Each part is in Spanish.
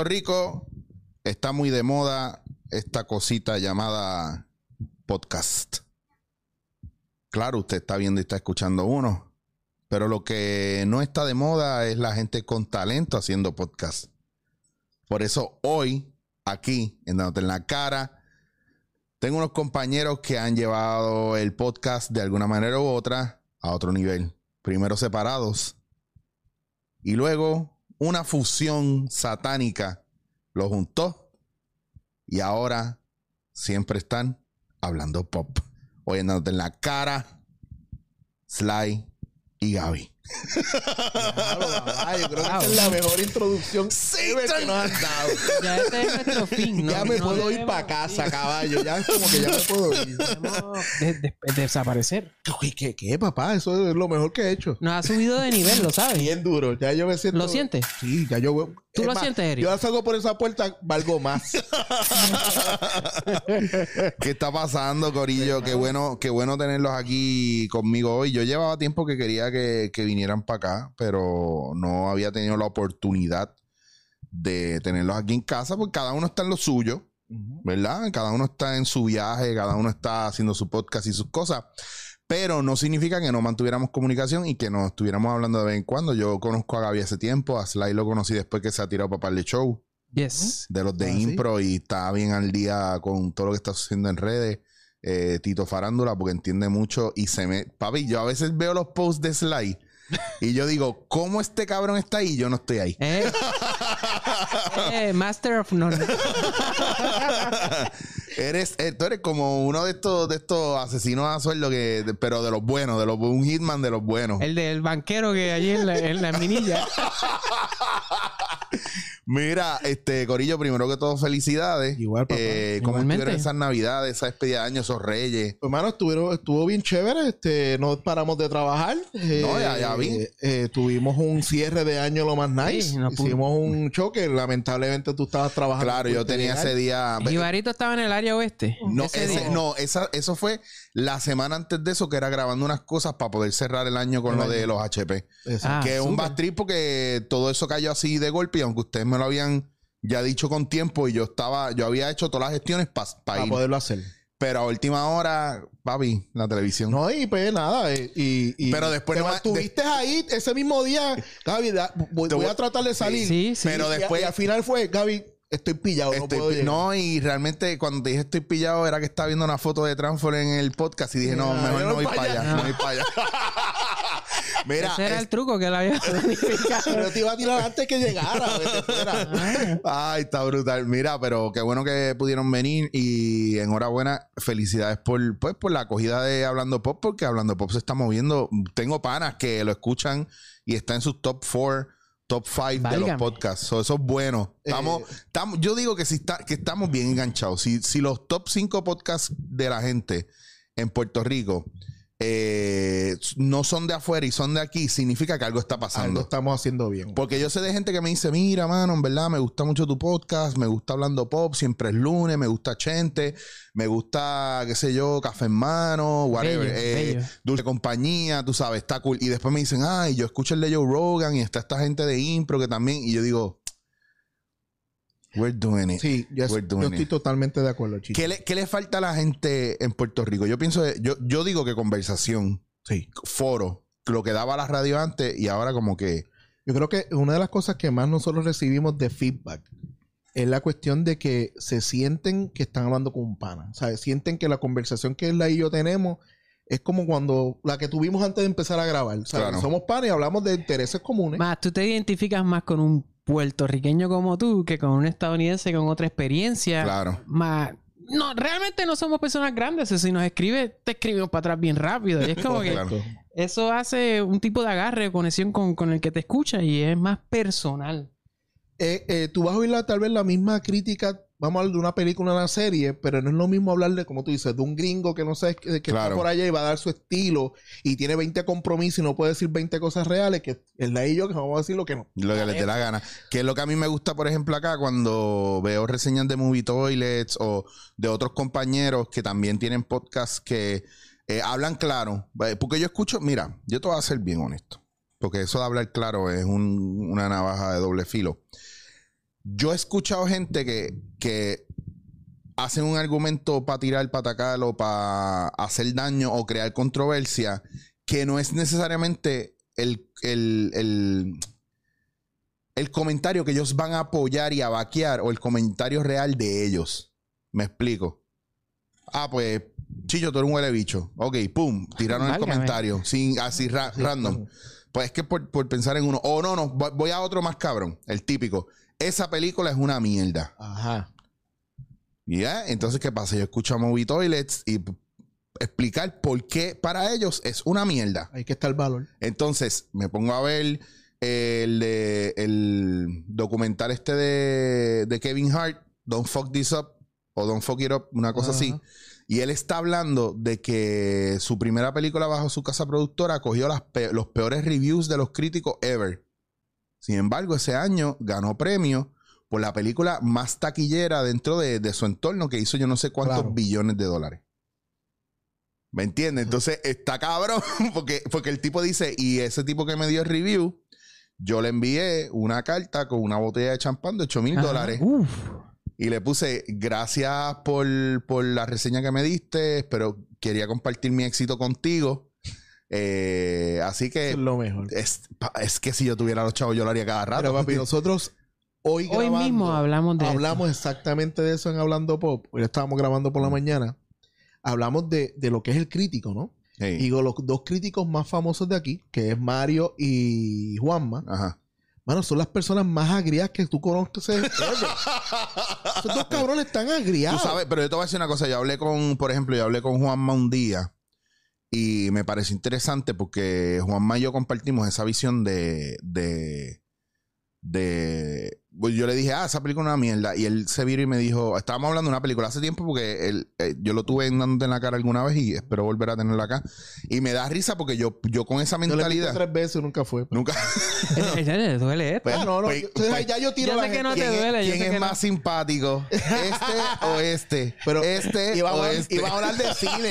Puerto Rico está muy de moda esta cosita llamada podcast. Claro, usted está viendo y está escuchando uno, pero lo que no está de moda es la gente con talento haciendo podcast. Por eso hoy, aquí, en en la Cara, tengo unos compañeros que han llevado el podcast de alguna manera u otra a otro nivel. Primero separados y luego una fusión satánica lo juntó y ahora siempre están hablando pop. Hoy en la cara, Sly y Gaby. Yo creo que es la mejor introducción que nos han dado. Ya este es nuestro fin, ¿no? Ya me No puedo ir debemos- para casa, caballo. Ya es como que ya me puedo ir. debemos de- de- desaparecer. Uy, ¿Qué, ¿Qué, papá? Eso es lo mejor que he hecho. Nos ha subido de nivel, lo sabes. Bien duro. Ya yo me siento. ¿Lo sientes? Sí, ya yo. ¿Tú es lo más, sientes, Eric? Yo salgo por esa puerta, valgo más. ¿Qué está pasando, Corillo? Qué bueno, qué bueno tenerlos aquí conmigo hoy. Yo llevaba tiempo que quería que, que vinieran para acá, pero no había tenido la oportunidad de tenerlos aquí en casa, porque cada uno está en lo suyo, ¿verdad? Cada uno está en su viaje, cada uno está haciendo su podcast y sus cosas. Pero no significa que no mantuviéramos comunicación y que no estuviéramos hablando de vez en cuando. Yo conozco a Gaby hace tiempo, a Sly lo conocí después que se ha tirado para el show Yes. de los de Ah, ¿sí? impro y está bien al día con todo lo que está sucediendo en redes. Eh, Tito Farándula, porque entiende mucho y se me. Papi, yo a veces veo los posts de Sly y yo digo, ¿cómo este cabrón está ahí? y Yo no estoy ahí. Eh, eh, Master of None. eres, eh, tú eres como uno de estos, de estos asesinos a sueldo que, de- pero de los buenos, de los un hitman de los buenos. El del banquero que allí en la, en la minilla. Mira, este Corillo, primero que todo, felicidades. Igual, papá. Eh, ¿Cómo Igualmente. estuvieron esas navidades, esa despedida de año, esos reyes? Hermano, estuvieron, estuvo bien chévere. Este, no paramos de trabajar. Eh, No, ya- ya vi. eh, eh, tuvimos un cierre de año lo más nice. Sí. Hicimos un choque. Lamentablemente tú estabas trabajando. Claro, yo tenía llegar. ese día. Jibarito estaba en el área oeste. No, Ese no esa, eso fue la semana antes de eso, que era grabando unas cosas para poder cerrar el año con El lo año. de los HP. Exacto. Ah, que es un súper. bad trip porque todo eso cayó así de golpe y aunque ustedes me lo habían ya dicho con tiempo y yo estaba, yo había hecho todas las gestiones para para ir. poderlo hacer. Pero a última hora, papi, la televisión. No, y pues nada. eh, Y, y Pero después te no mantuviste ahí ese mismo día. Gaby, da- voy, Te voy a tratar de salir. Sí, sí. Pero Y- después- Y, al final fue, Gaby, estoy pillado. no, Estoy puedo pi- llegar. no, y realmente cuando te dije estoy pillado era que estaba viendo una foto de Transfer en el podcast y dije, no, Ah, mejor no no voy pa' para allá, no voy para allá. Mira, Ese era es- el truco que él había planificado. Pero te iba a tirar antes que llegara. fuera. Ay, está brutal. Mira, pero qué bueno que pudieron venir y enhorabuena. Felicidades por, pues, por la acogida de Hablando Pop, porque Hablando Pop se está moviendo. Tengo panas que lo escuchan y está en sus top 4, top 5 de los podcasts. So, eso es bueno. Estamos, estamos, yo digo que, si está, que estamos bien enganchados. Si, si los top 5 podcasts de la gente en Puerto Rico eh, no son de afuera y son de aquí, significa que algo está pasando. Algo estamos haciendo bien. Porque yo sé de gente que me dice, mira, mano, en verdad me gusta mucho tu podcast, me gusta Hablando Pop, siempre es lunes, me gusta Chente, me gusta, qué sé yo, Café en Mano, whatever, Bello, eh, bello. Dulce Compañía, tú sabes, está cool. Y después me dicen, ay, yo escucho el de Joe Rogan y está esta gente de Impro que también, y yo digo, we're doing it. Sí, yo, We're yo estoy it. totalmente de acuerdo, Chicho. ¿Qué le, qué le falta a la gente en Puerto Rico? Yo pienso, yo, yo digo que conversación, Sí. foro, lo que daba la radio antes y ahora como que... Yo creo que una de las cosas que más nosotros recibimos de feedback es la cuestión de que se sienten que están hablando con un pana. O sea, sienten que la conversación que él y yo tenemos es como cuando la que tuvimos antes de empezar a grabar. O sea, Claro. somos panes y hablamos de intereses comunes. Más, tú te identificas más con un puertorriqueño como tú que con un estadounidense con otra experiencia. Claro. Más, no, realmente no somos personas grandes. Si nos escribe, te escribimos para atrás bien rápido. Y es como que Claro. eso hace un tipo de agarre o conexión con, con el que te escucha y es más personal. Eh, eh, tú vas a oír la- tal vez la misma crítica, vamos a hablar de una película una serie, pero no es lo mismo hablarle, como tú dices, de un gringo que no sé, que, que Claro. está por allá y va a dar su estilo y tiene 20 compromisos y no puede decir 20 cosas reales, que es la y yo que vamos a decir lo que no. Lo que les dé la gana. Que es lo que a mí me gusta, por ejemplo, acá cuando veo reseñas de Movie Toilets o de otros compañeros que también tienen podcasts que eh, hablan claro. Eh, Porque yo escucho, mira, yo te voy a ser bien honesto. Porque eso de hablar claro es un- una navaja de doble filo. Yo he escuchado gente que, que hacen un argumento para tirar, para atacar o para hacer daño o crear controversia que no es necesariamente el, el, el, el comentario que ellos van a apoyar y a vaquear o el comentario real de ellos. Me explico. Ah, pues, Chillo, tú eres un huele bicho. Ok, pum, tiraron el comentario. Sin, así ra- random. Pues es que por, por pensar en uno. Oh, no, no, voy a otro más cabrón. El típico. Esa película es una mierda. Ajá. ¿Ya? Entonces, ¿qué pasa? Yo escucho a Movie Toilets y explicar por qué para ellos es una mierda. Ahí que está el valor. Entonces, me pongo a ver el, documental este de, de Kevin Hart, Don't Fuck This Up, o Don't Fuck It Up, una cosa Ajá. así. Y él está hablando de que su primera película bajo su casa productora cogió las pe- los peores reviews de los críticos ever. Sin embargo, ese año ganó premio por la película más taquillera dentro de, de su entorno que hizo yo no sé cuántos Claro. billones de dólares. ¿Me entiendes? Entonces está cabrón porque, porque el tipo dice, y ese tipo que me dio el review, yo le envié una carta con una botella de champán de 8 mil dólares. Uf. Y le puse, gracias por, por la reseña que me diste, pero quería compartir mi éxito contigo. Eh, así Eso que es lo mejor. es, que si yo tuviera los chavos, yo lo haría cada rato. Pero papi, nosotros hoy Hoy grabando, mismo hablamos de hablamos exactamente de eso en Hablando Pop. Hoy estábamos grabando por la Mm. mañana. Hablamos de, de lo que es el crítico, ¿no? Hey, Y con los dos críticos más famosos de aquí, que es Mario y Juanma. Ajá. Mano, son las personas más agriadas que tú conoces. Esos dos cabrones están Tú agriados. sabes, pero yo te voy a decir una cosa. Yo hablé con, por ejemplo, yo hablé con Juanma un día y me pareció interesante porque Juanma y yo compartimos esa visión de. de. de yo le dije, ah, esa película es una mierda. Y él se viró y me dijo, estábamos hablando de una película hace tiempo porque él, eh, yo lo tuve dándote en la cara alguna vez y espero volver a tenerla acá. Y me da risa porque yo, yo con esa Yo le mentalidad. tres veces y nunca fue. Nunca. Eh, ya le duele esto. Pues, Ah, no, no. pues, yo- pues, ya yo tiro yo la sé que no te ¿Quién, es- duele, yo quién sé es que no. más simpático? ¿Este o este? Pero este iba, o este. iba a hablar de cine.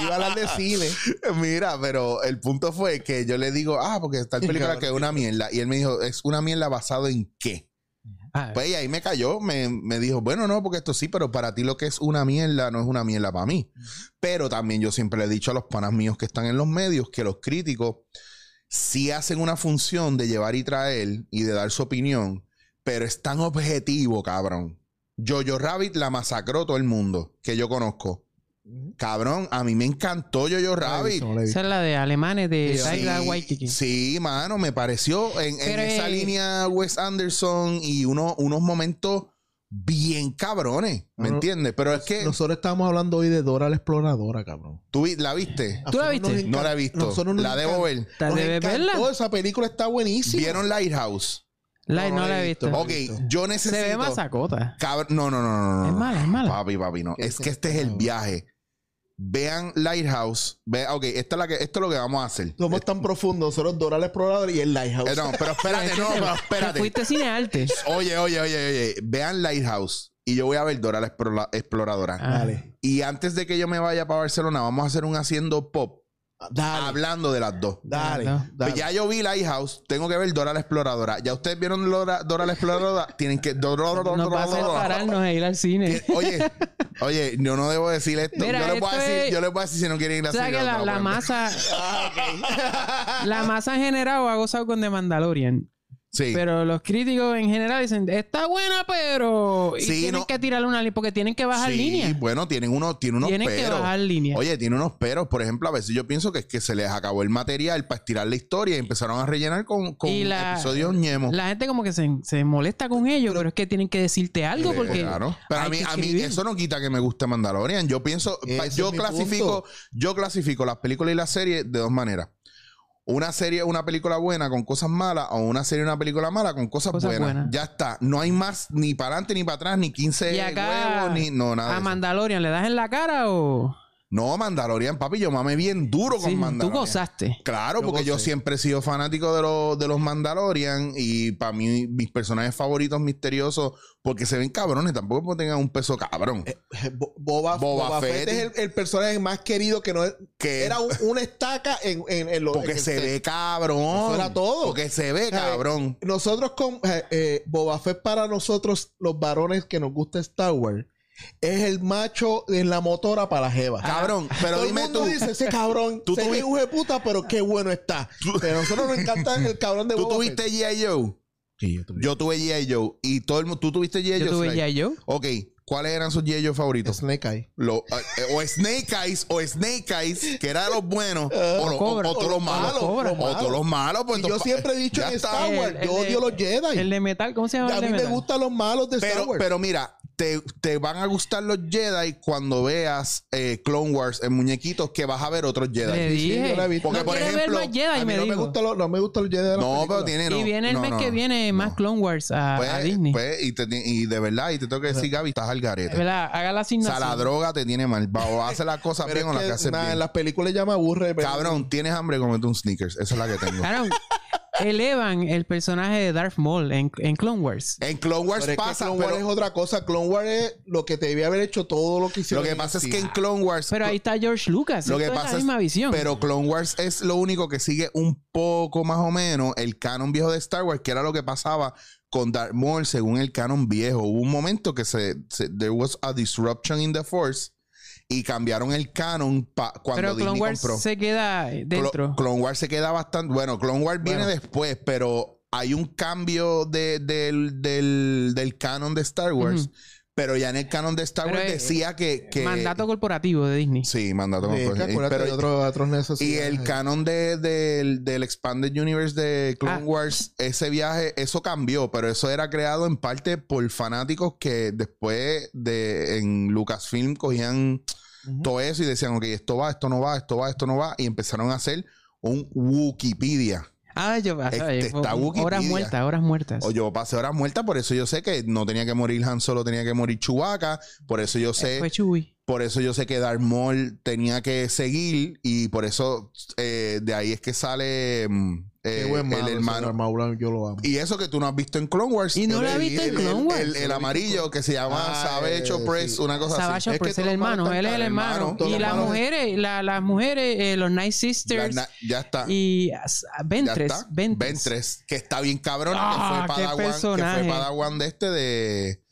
Iba a hablar de cine. Mira, pero el punto fue que yo le digo, ah, porque está el película que es una mierda. Y él me dijo, ¿es una mierda basado en qué? Ah, Pues y ahí me cayó, me, me dijo, bueno, no, porque esto sí, pero para ti lo que es una mierda no es una mierda para mí. Pero también yo siempre le he dicho a los panas míos que están en los medios que los críticos sí hacen una función de llevar y traer y de dar su opinión, pero es tan objetivo, cabrón. Jojo Rabbit la masacró todo el mundo que yo conozco. Cabrón, a mí me encantó Jojo Rabbit. La esa es la de alemanes de Sí, Waititi. Sí, mano, me pareció en, esa eh, línea Wes Anderson y uno, unos momentos bien cabrones, ¿me No, entiendes? Pero es que Nosotros estábamos hablando hoy de Dora la exploradora, cabrón. tú la viste, ¿Tú la viste? no la he visto, nosotros la debo ver. ¿Te nos debes encantó, verla? Esa película está buenísima. ¿Vieron Lighthouse? La, No, no, no la la he visto. visto. Ok, yo necesito. Se ve masacota. Cabr- no, no, no, no, no. Es mala, es mala. Papi, papi, no. ¿Qué Es que este es el viaje. Vean Lighthouse. Ve, ok, esta es la que, esto es lo que vamos a hacer. Somos tan profundos. Nosotros Dora la exploradora y el Lighthouse. Eh, no, pero espérate, no, pero Te espérate. fuiste cinearte. Oye, oye, oye, oye. Vean Lighthouse. Y yo voy a ver Dora la Explo- Exploradora. Ah. Dale. Y antes de que yo me vaya para Barcelona, vamos a hacer un haciendo pop Dale. hablando de las dos. Dale. No. dale. Pues ya yo vi Lighthouse, tengo que ver Dora la Exploradora. Ya ustedes vieron Dora, Dora la Exploradora, tienen que. Dora, Dora, Dora, Dora. pararnos a ir al cine. Oye, oye, yo no debo decir esto. Mira, yo, les voy a decir, es- yo les voy a decir si no quieren ir a O sea cine, que no la, masa, Ah, la masa en general ha gozado con The Mandalorian. Sí. Pero los críticos en general dicen, está buena, pero... Y Sí, tienen no. que tirarle una línea porque tienen que bajar sí, línea. bueno, tienen, uno, tiene unos Tienen que peros. bajar línea. Oye, tiene unos peros. Por ejemplo, a veces yo pienso que es que se les acabó el material para estirar la historia y empezaron a rellenar con, con la- episodios ñemos. La gente como que se, se molesta con ellos, pero, es que tienen que decirte algo Eh, porque... claro. Pero a mí, que a mí eso no quita que me guste Mandalorian. Yo pienso, Ese yo clasifico, punto. yo clasifico las películas y las series de dos maneras. Una serie, una película buena con cosas malas o una serie, una película mala con cosas, Cosas buenas. buenas. Ya está. No hay más ni para adelante ni para atrás, ni 15 Y acá huevos, ni no, nada. a. Mandalorian, ¿le das en la cara o...? No, Mandalorian, papi, yo mamé bien duro con Sí, tú Mandalorian. gozaste. Claro, Yo porque yo siempre he sido fanático de los, de los Mandalorian y para mí mis personajes favoritos misteriosos, porque se ven cabrones, tampoco porque tengan un peso cabrón. Eh, Bo- Boba, Boba Boba Fett. Fett es el, el personaje más querido que no es- que era un- una estaca en, en, en lo- porque en se ve cabrón. Eso era todo. Porque se ve cabrón. Nosotros con eh, eh, Boba Fett para nosotros, los varones que nos gusta Star Wars, es el macho en la motora para la jeva. Cabrón, pero Todo dime el mundo tú. dice ese cabrón, Tú se ve tuvi- un hijo de puta, pero qué bueno está. Pero a nosotros nos encanta el cabrón de ¿Tú Boba tuviste Fett. G.I. Joe? Sí, yo tuve. Yo tuve G.I. Joe. Y todo el mundo. ¿Tú tuviste G.I. Yo Joe? tuve Sly? ya yo. Ok. ¿Cuáles eran sus G.I. Joe favoritos? Snake Eye. Lo- eh, o Snake Eyes, o Snake Eyes, que era de los buenos, o, lo- o- Cobra. o todos los O los malos, Cobra. o todos los malos. Pues Y yo entonces, siempre he dicho ya en está. Star Wars, El- el yo de- odio los Jedi. El de metal, ¿cómo se llama? a el de mí me metal? gustan los malos de Star Pero, Wars. pero mira, te, te van a gustar los Jedi cuando veas eh, Clone Wars en muñequitos que vas a ver otros Le Jedi. Sí, sí, dije. yo la he visto. Porque, no por ejemplo, ver más Jedi, a mí me no me, gusta lo- no me gusta los Jedi de No, pero tiene. No, y viene el no, mes no, que no. viene más. Clone Wars a, Pues, a Disney. pues, y, te- y de verdad, y te tengo que decir, Gaby, estás al garete. ¿Verdad? Haga la O sea, asignación. la droga te tiene mal. Va- O hace las cosas bien o las que, nada, bien. en las películas ya me aburre. pero- Cabrón, tienes hambre, comete un sneakers. Esa es la que tengo. Claro, elevan el personaje de Darth Maul en, en Clone Wars. En Clone Wars Pero es que pasa, Clone pero es otra cosa. Clone Wars es lo que te debía haber hecho todo lo que lo hicieron. que en pasa es que en Clone Wars. Pero ahí está George Lucas. lo que Esto es pasa la es, misma visión. pero Clone Wars es lo único que sigue un poco más o menos el canon viejo de Star Wars, que era lo que pasaba con Darth Maul según el canon viejo. Hubo un momento que se, se- there was a disruption in the Force y cambiaron el canon pa- cuando Pero Disney Clone Wars compró. se queda dentro. Clone Wars se queda bastante. Bueno, Clone Wars viene después, pero hay un cambio de- del, del, del canon de Star Wars. Pero ya en el canon de Star Wars decía que. que Mandato corporativo de Disney. Sí, mandato Sí, corporativo. acuérdate Pero- de otros, otros y el canon de, del- del Expanded Universe de Clone Ah. Wars, ese viaje, eso cambió, pero eso era creado en parte por fanáticos que después de en Lucasfilm cogían todo eso y decían, ok, esto va, esto no va, esto va, esto no va, y empezaron a hacer un Wikipedia. Ah, yo Este está Wikipedia. Horas muertas, horas muertas. O yo pasé horas muertas, por eso yo sé que no tenía que morir Han Solo, tenía que morir Chewbacca, por eso yo sé, Fue Chewie. por eso yo sé que Darth Maul tenía que seguir y por eso eh, de ahí es que sale mm, eh, buen malo el hermano. Darth Maul, yo lo amo. Y eso que tú no has visto en Clone Wars. Y no El- la viste en Clone el- Wars. El, el amarillo que se llama Ah, Savage eh, Opress, sí. una cosa Savage así. Es que es el hermano, él es el hermano. Y las mujeres, la- las mujeres, eh, los Night Sisters na- ya está. y ah, ya Ventres. está. Ventres. Ventres, que está bien cabrón, Ah, que qué fue Padawan, que fue Padawan de este de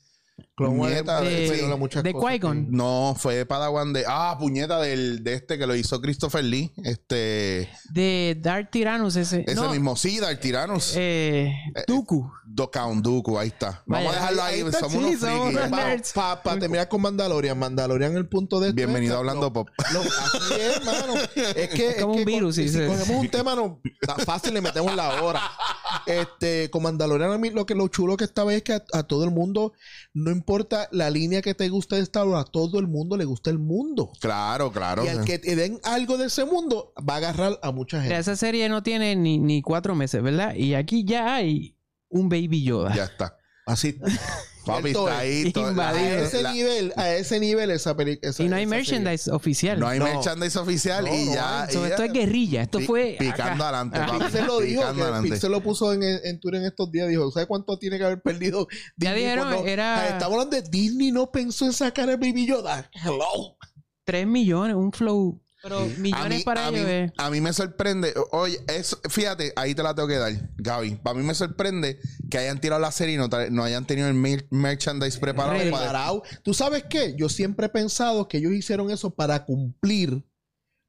Clone Wars Nieta es- de- muchas de cosas Qui-Gon. no, fue Padawan de ah, puñeta del de este que lo hizo Christopher Lee, este De Darth Tyrannus ese. ese no, mismo sí, Darth Tyrannus. Eh, Dooku. Do Count Dooku, ahí está. Vamos Vaya, a dejarlo ahí, ahí está, somos sí, unos somos frikis. nerds. Para terminar con Mandalorian, Mandalorian el punto de esto Bienvenido es a Hablando lo- Pop. lo- así es, hermano. Es que Es como es un que virus, con- si cogemos un tema no fácil le metemos la hora. Este, con Mandalorian a mí lo que lo chulo que esta vez es que a, a todo el mundo no importa la línea que te guste de Star Wars, a todo el mundo le gusta el mundo. Claro, claro. Y al que te den algo de ese mundo va a agarrar a mucha gente. esa serie no tiene ni, ni cuatro meses, ¿verdad? Y aquí ya hay un Baby Yoda. Ya está. Así. Papi está es. ahí. todo- Invadido. a ese la- nivel, a ese nivel esa película. Y no hay merchandise oficial. No hay No. merchandise oficial No, y no ya. esto es guerrilla. Esto fue. Picando acá. adelante, Ah. papi. Pixel lo dijo. Pixel lo puso en, en Twitter en estos días. Dijo, ¿sabes cuánto tiene que haber perdido? Ya Disney dijeron, era- Estamos hablando de Disney no pensó en sacar el Baby Yoda. Hello. 3 millones, un flow. Pero A millones mí, para a, mí, ellos es- a mí me sorprende, oye, eso, fíjate, ahí te la tengo que dar, Gaby. Para mí me sorprende que hayan tirado la serie y no, no hayan tenido el mer- merchandise preparado. Preparado. ¿Tú sabes qué? Yo siempre he pensado que ellos hicieron eso para cumplir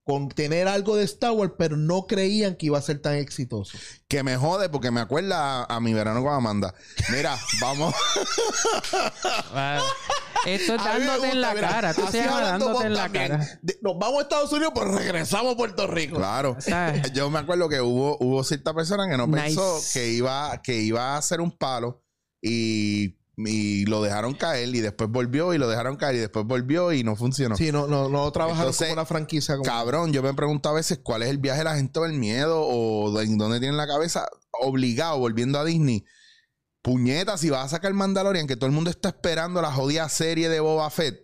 con tener algo de Star Wars, pero no creían que iba a ser tan exitoso. que me jode porque me acuerda a, a mi verano con Amanda. Mira, vamos. Esto es dándote en la mira, cara. Tú así se llama hablando dándote en la también. cara. De- nos vamos a Estados Unidos, pero regresamos a Puerto Rico. claro. ¿Sabes? Yo me acuerdo que hubo, hubo cierta persona que no Nice. pensó que iba, que iba a hacer un palo y, y lo dejaron caer y después volvió y lo dejaron caer y después volvió y no funcionó. Sí, no, no, no trabajaron Entonces, como una franquicia. Como... Cabrón, yo me pregunto a veces cuál es el viaje de la gente o el miedo o en dónde tienen la cabeza obligado, volviendo a Disney. Puñeta, si vas a sacar Mandalorian, que todo el mundo está esperando la jodida serie de Boba Fett.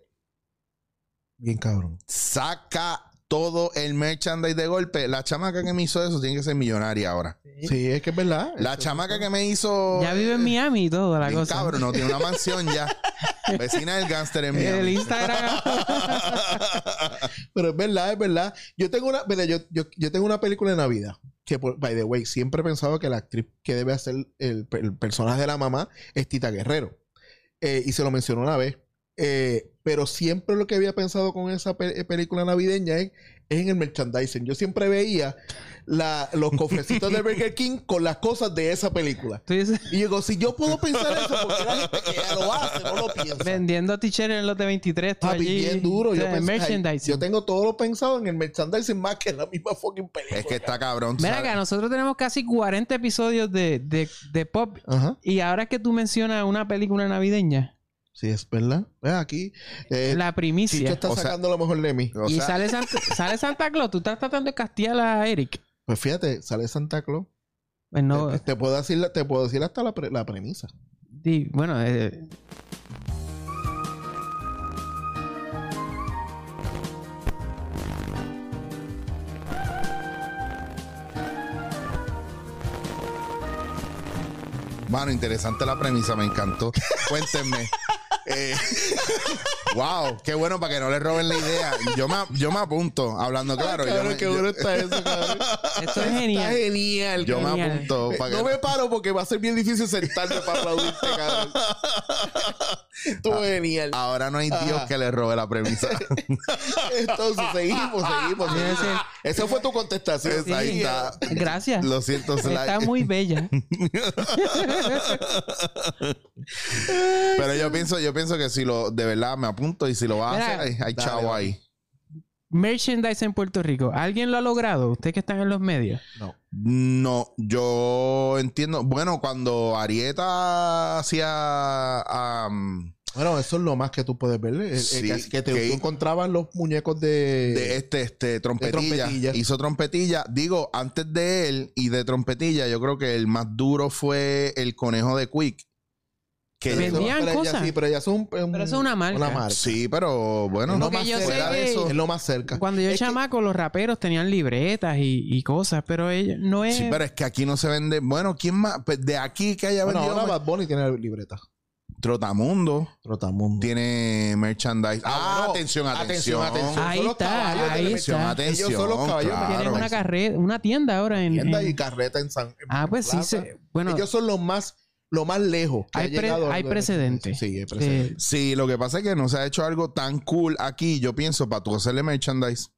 Bien cabrón. saca todo el merchandise de golpe. La chamaca que me hizo eso tiene que ser millonaria ahora. Sí, es que es verdad. La Eso- chamaca que me hizo. Ya vive en Miami y todo, la bien cosa. cabrón, no tiene una mansión ya. Vecina del gángster en El Miami. Instagram. Pero es verdad, es verdad. Yo tengo una, mira, yo, yo, yo tengo una película de Navidad. Que, por- by the way, siempre he pensado que la actriz que debe hacer el, el personaje de la mamá es Tita Guerrero. Eh, y se lo mencionó una vez. Eh, pero siempre lo que había pensado con esa pe- película navideña es, es en el merchandising. Yo siempre veía la- los cofrecitos de Burger King con las cosas de esa película. Y digo, si yo puedo pensar eso, porque la gente que ya lo hace no lo piensa. vendiendo t-shirts en los de 23. tú Papi, allí. bien duro. Yo, sea, pensé, ay, yo tengo todo lo pensado en el merchandising más que en la misma fucking película. Es que está cabrón. ¿sabes? acá, nosotros tenemos casi 40 episodios de, de, de pop. Ajá. Y ahora que tú mencionas una película navideña, Sí, es verdad. Ve aquí. Eh, la Chicho primicia. está O sea- sacando lo mejor de mí. O y sea, sale, Santa, sale Santa Claus. Tú estás tratando de castigar a Eric. Pues fíjate, sale Santa Claus. Pues no, Te, te puedo decir, la- te puedo decir hasta la, pre- la premisa. di- bueno, eh, Mano, interesante la premisa, me encantó. Cuéntenme. Eh, wow, qué bueno para que no le roben la idea. Yo me, yo me apunto, hablando claro. Cabrón, me, qué yo- bueno está eso, cabrón. esto es Está genial. genial. yo me apunto. para no me paro porque va a ser bien difícil sentarme para aplaudirte, cabrón. Estuvo genial. Ahora no hay Dios Ajá. que le robe la premisa. Entonces, seguimos, seguimos. Esa fue tu contestación. Sí, Ahí está. Gracias. Lo siento, Sly. Está muy bella. Pero yo pienso, yo pienso que si lo de verdad me apunto y si lo vas a hacer, hay, hay dale, chavo dale. ahí. Merchandise en Puerto Rico. ¿Alguien lo ha logrado? Usted que están en los medios. No. No, yo entiendo. Bueno, cuando Arieta hacía. Bueno, eso es lo más que tú puedes ver. eh, eh, Sí, que, que te que- tú encontrabas los muñecos de... de este, este, trompetilla. trompetilla. Hizo trompetilla. Digo, antes de él y de trompetilla, yo creo que el más duro fue el conejo de Quick. Que Vendían pero ella cosas. sí, pero ella es un, un- Pero eso es una marca. Sí, pero bueno, Es lo Porque más yo cerca que- de eso. Es lo más cerca. Cuando yo Es que- chamaco, los raperos tenían libretas y, y cosas, pero ellos no es. Sí, pero es que aquí no se vende. Bueno, ¿quién más? Pues de aquí que haya Bueno, vendido. ahora Bad Bunny tiene libreta. Trotamundo Trotamundo. tiene merchandise. Ah, Ah, atención, atención. atención, atención. Ahí Son los está, caballos ahí Atención, está. atención. Ellos son los caballos claro. Tienen una carrera, una tienda ahora en. Tienda en- y carreta en San en Ah, pues sí. Se, bueno, Ellos son los más, lo más lejos. que Hay ha pre- hay precedente. Sí, hay de- precedente. Sí, lo que pasa es que no se ha hecho algo tan cool aquí, yo pienso, para tú hacerle merchandise.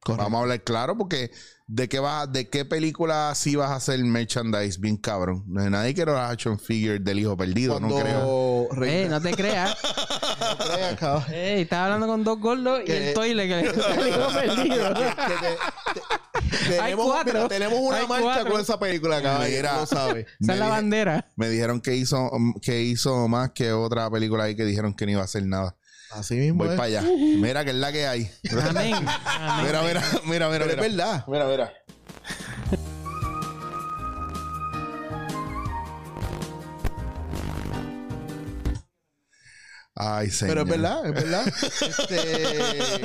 Correcto. Vamos a hablar claro, porque ¿de qué vas, de qué película sí vas a hacer merchandise? Bien cabrón. No hay nadie quiere la action figure del hijo perdido, no creo. Eh, no te creas. no creas, cabrón. Ey, estaba hablando con dos gordos y Que- el toile que le el hijo perdido. Que te- te- tenemos, cuatro. mira, tenemos una Hay marcha cuatro. con esa película, cabrón. Mira. No sabes. Esa es la bandera. Me dijeron que hizo, que hizo más que otra película ahí que dijeron que no iba a hacer nada. Así mismo Voy es. para allá. Mira que es la que hay. Amén. Amén. Mira, mira, mira, mira. Pero es verdad. Mira, mira. Ay, señor. Pero es verdad, es verdad. Este,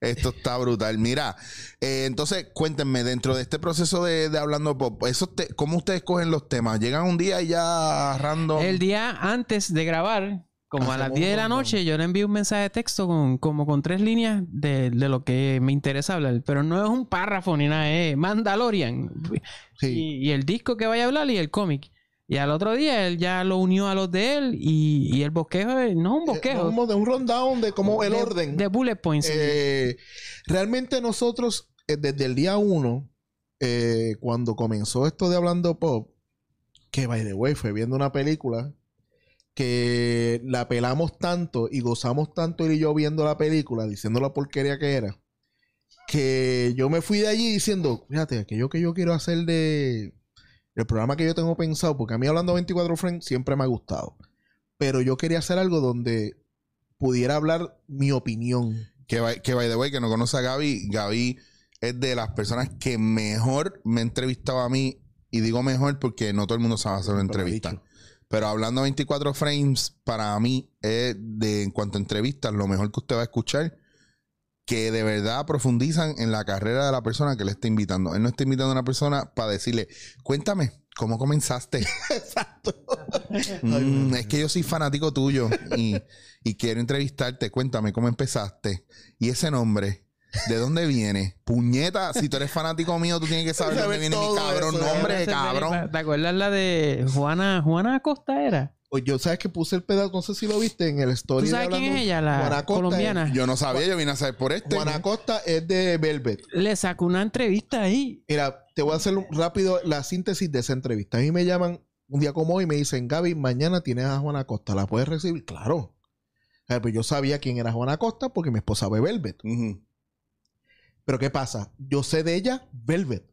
Esto está brutal. Mira, eh, entonces cuéntenme, dentro de este proceso de, de hablando pop, esos te- ¿cómo ustedes cogen los temas? ¿Llegan un día y ya random? El día antes de grabar, como a las Hacemos 10 de la noche, yo le envío un mensaje de texto con, como con tres líneas de, de lo que me interesa hablar. Pero no es un párrafo ni nada, es Mandalorian. sí. Y, y el disco que vaya a hablar y el cómic. Y al otro día él ya lo unió a los de él y, y el bosquejo, es- no es un bosquejo. Como de un rundown de cómo el de- orden. De bullet points. Eh, realmente nosotros, eh, desde el día uno, eh, cuando comenzó esto de Hablando Pop, que by the way fue viendo una película que la pelamos tanto y gozamos tanto él y yo viendo la película, diciendo la porquería que era, que yo me fui de allí diciendo, fíjate, aquello que yo quiero hacer de el programa que yo tengo pensado, porque a mí hablando 24 Friends siempre me ha gustado, pero yo quería hacer algo donde pudiera hablar mi opinión. Que, by- que by the way, que no conoce a Gaby, Gaby es de las personas que mejor me ha entrevistado a mí. Y digo mejor porque no todo el mundo sabe hacer una entrevista. Pero hablando 24 frames, para mí, es de, en cuanto a entrevistas, lo mejor que usted va a escuchar, que de verdad profundizan en la carrera de la persona que le está invitando. Él no está invitando a una persona para decirle, cuéntame, ¿cómo comenzaste? Exacto. Mm, es que yo soy fanático tuyo y, y quiero entrevistarte. Cuéntame, ¿cómo empezaste? Y ese nombre. ¿De dónde viene? Puñeta, si tú eres fanático mío, tú tienes que saber de dónde viene mi cabrón eso, nombre, cabrón. ¿Te acuerdas la de Juana, Juana Acosta era? Oye, yo sabes que puse el pedazo, no sé si lo viste en el story. ¿Tú sabes de quién es ella? La Juana Acosta colombiana. Yo no sabía, yo vine a saber por este. Juana Costa es de Velvet. Le sacó una entrevista ahí. Mira, te voy a hacer rápido la síntesis de esa entrevista. A mí me llaman un día como hoy y me dicen, Gaby, mañana tienes a Juana Costa, ¿la puedes recibir? Claro. Ver, pues yo sabía quién era Juana Costa porque mi esposa ve Velvet. Ujú. Pero ¿qué pasa? Yo sé de ella Velvet.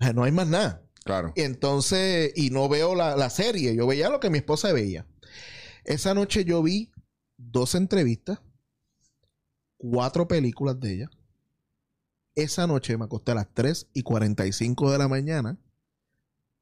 O sea, no hay más nada. Claro. Entonces, y no veo la, la serie, yo veía lo que mi esposa veía. Esa noche yo vi dos entrevistas, cuatro películas de ella. Esa noche me acosté a las 3 y 45 de la mañana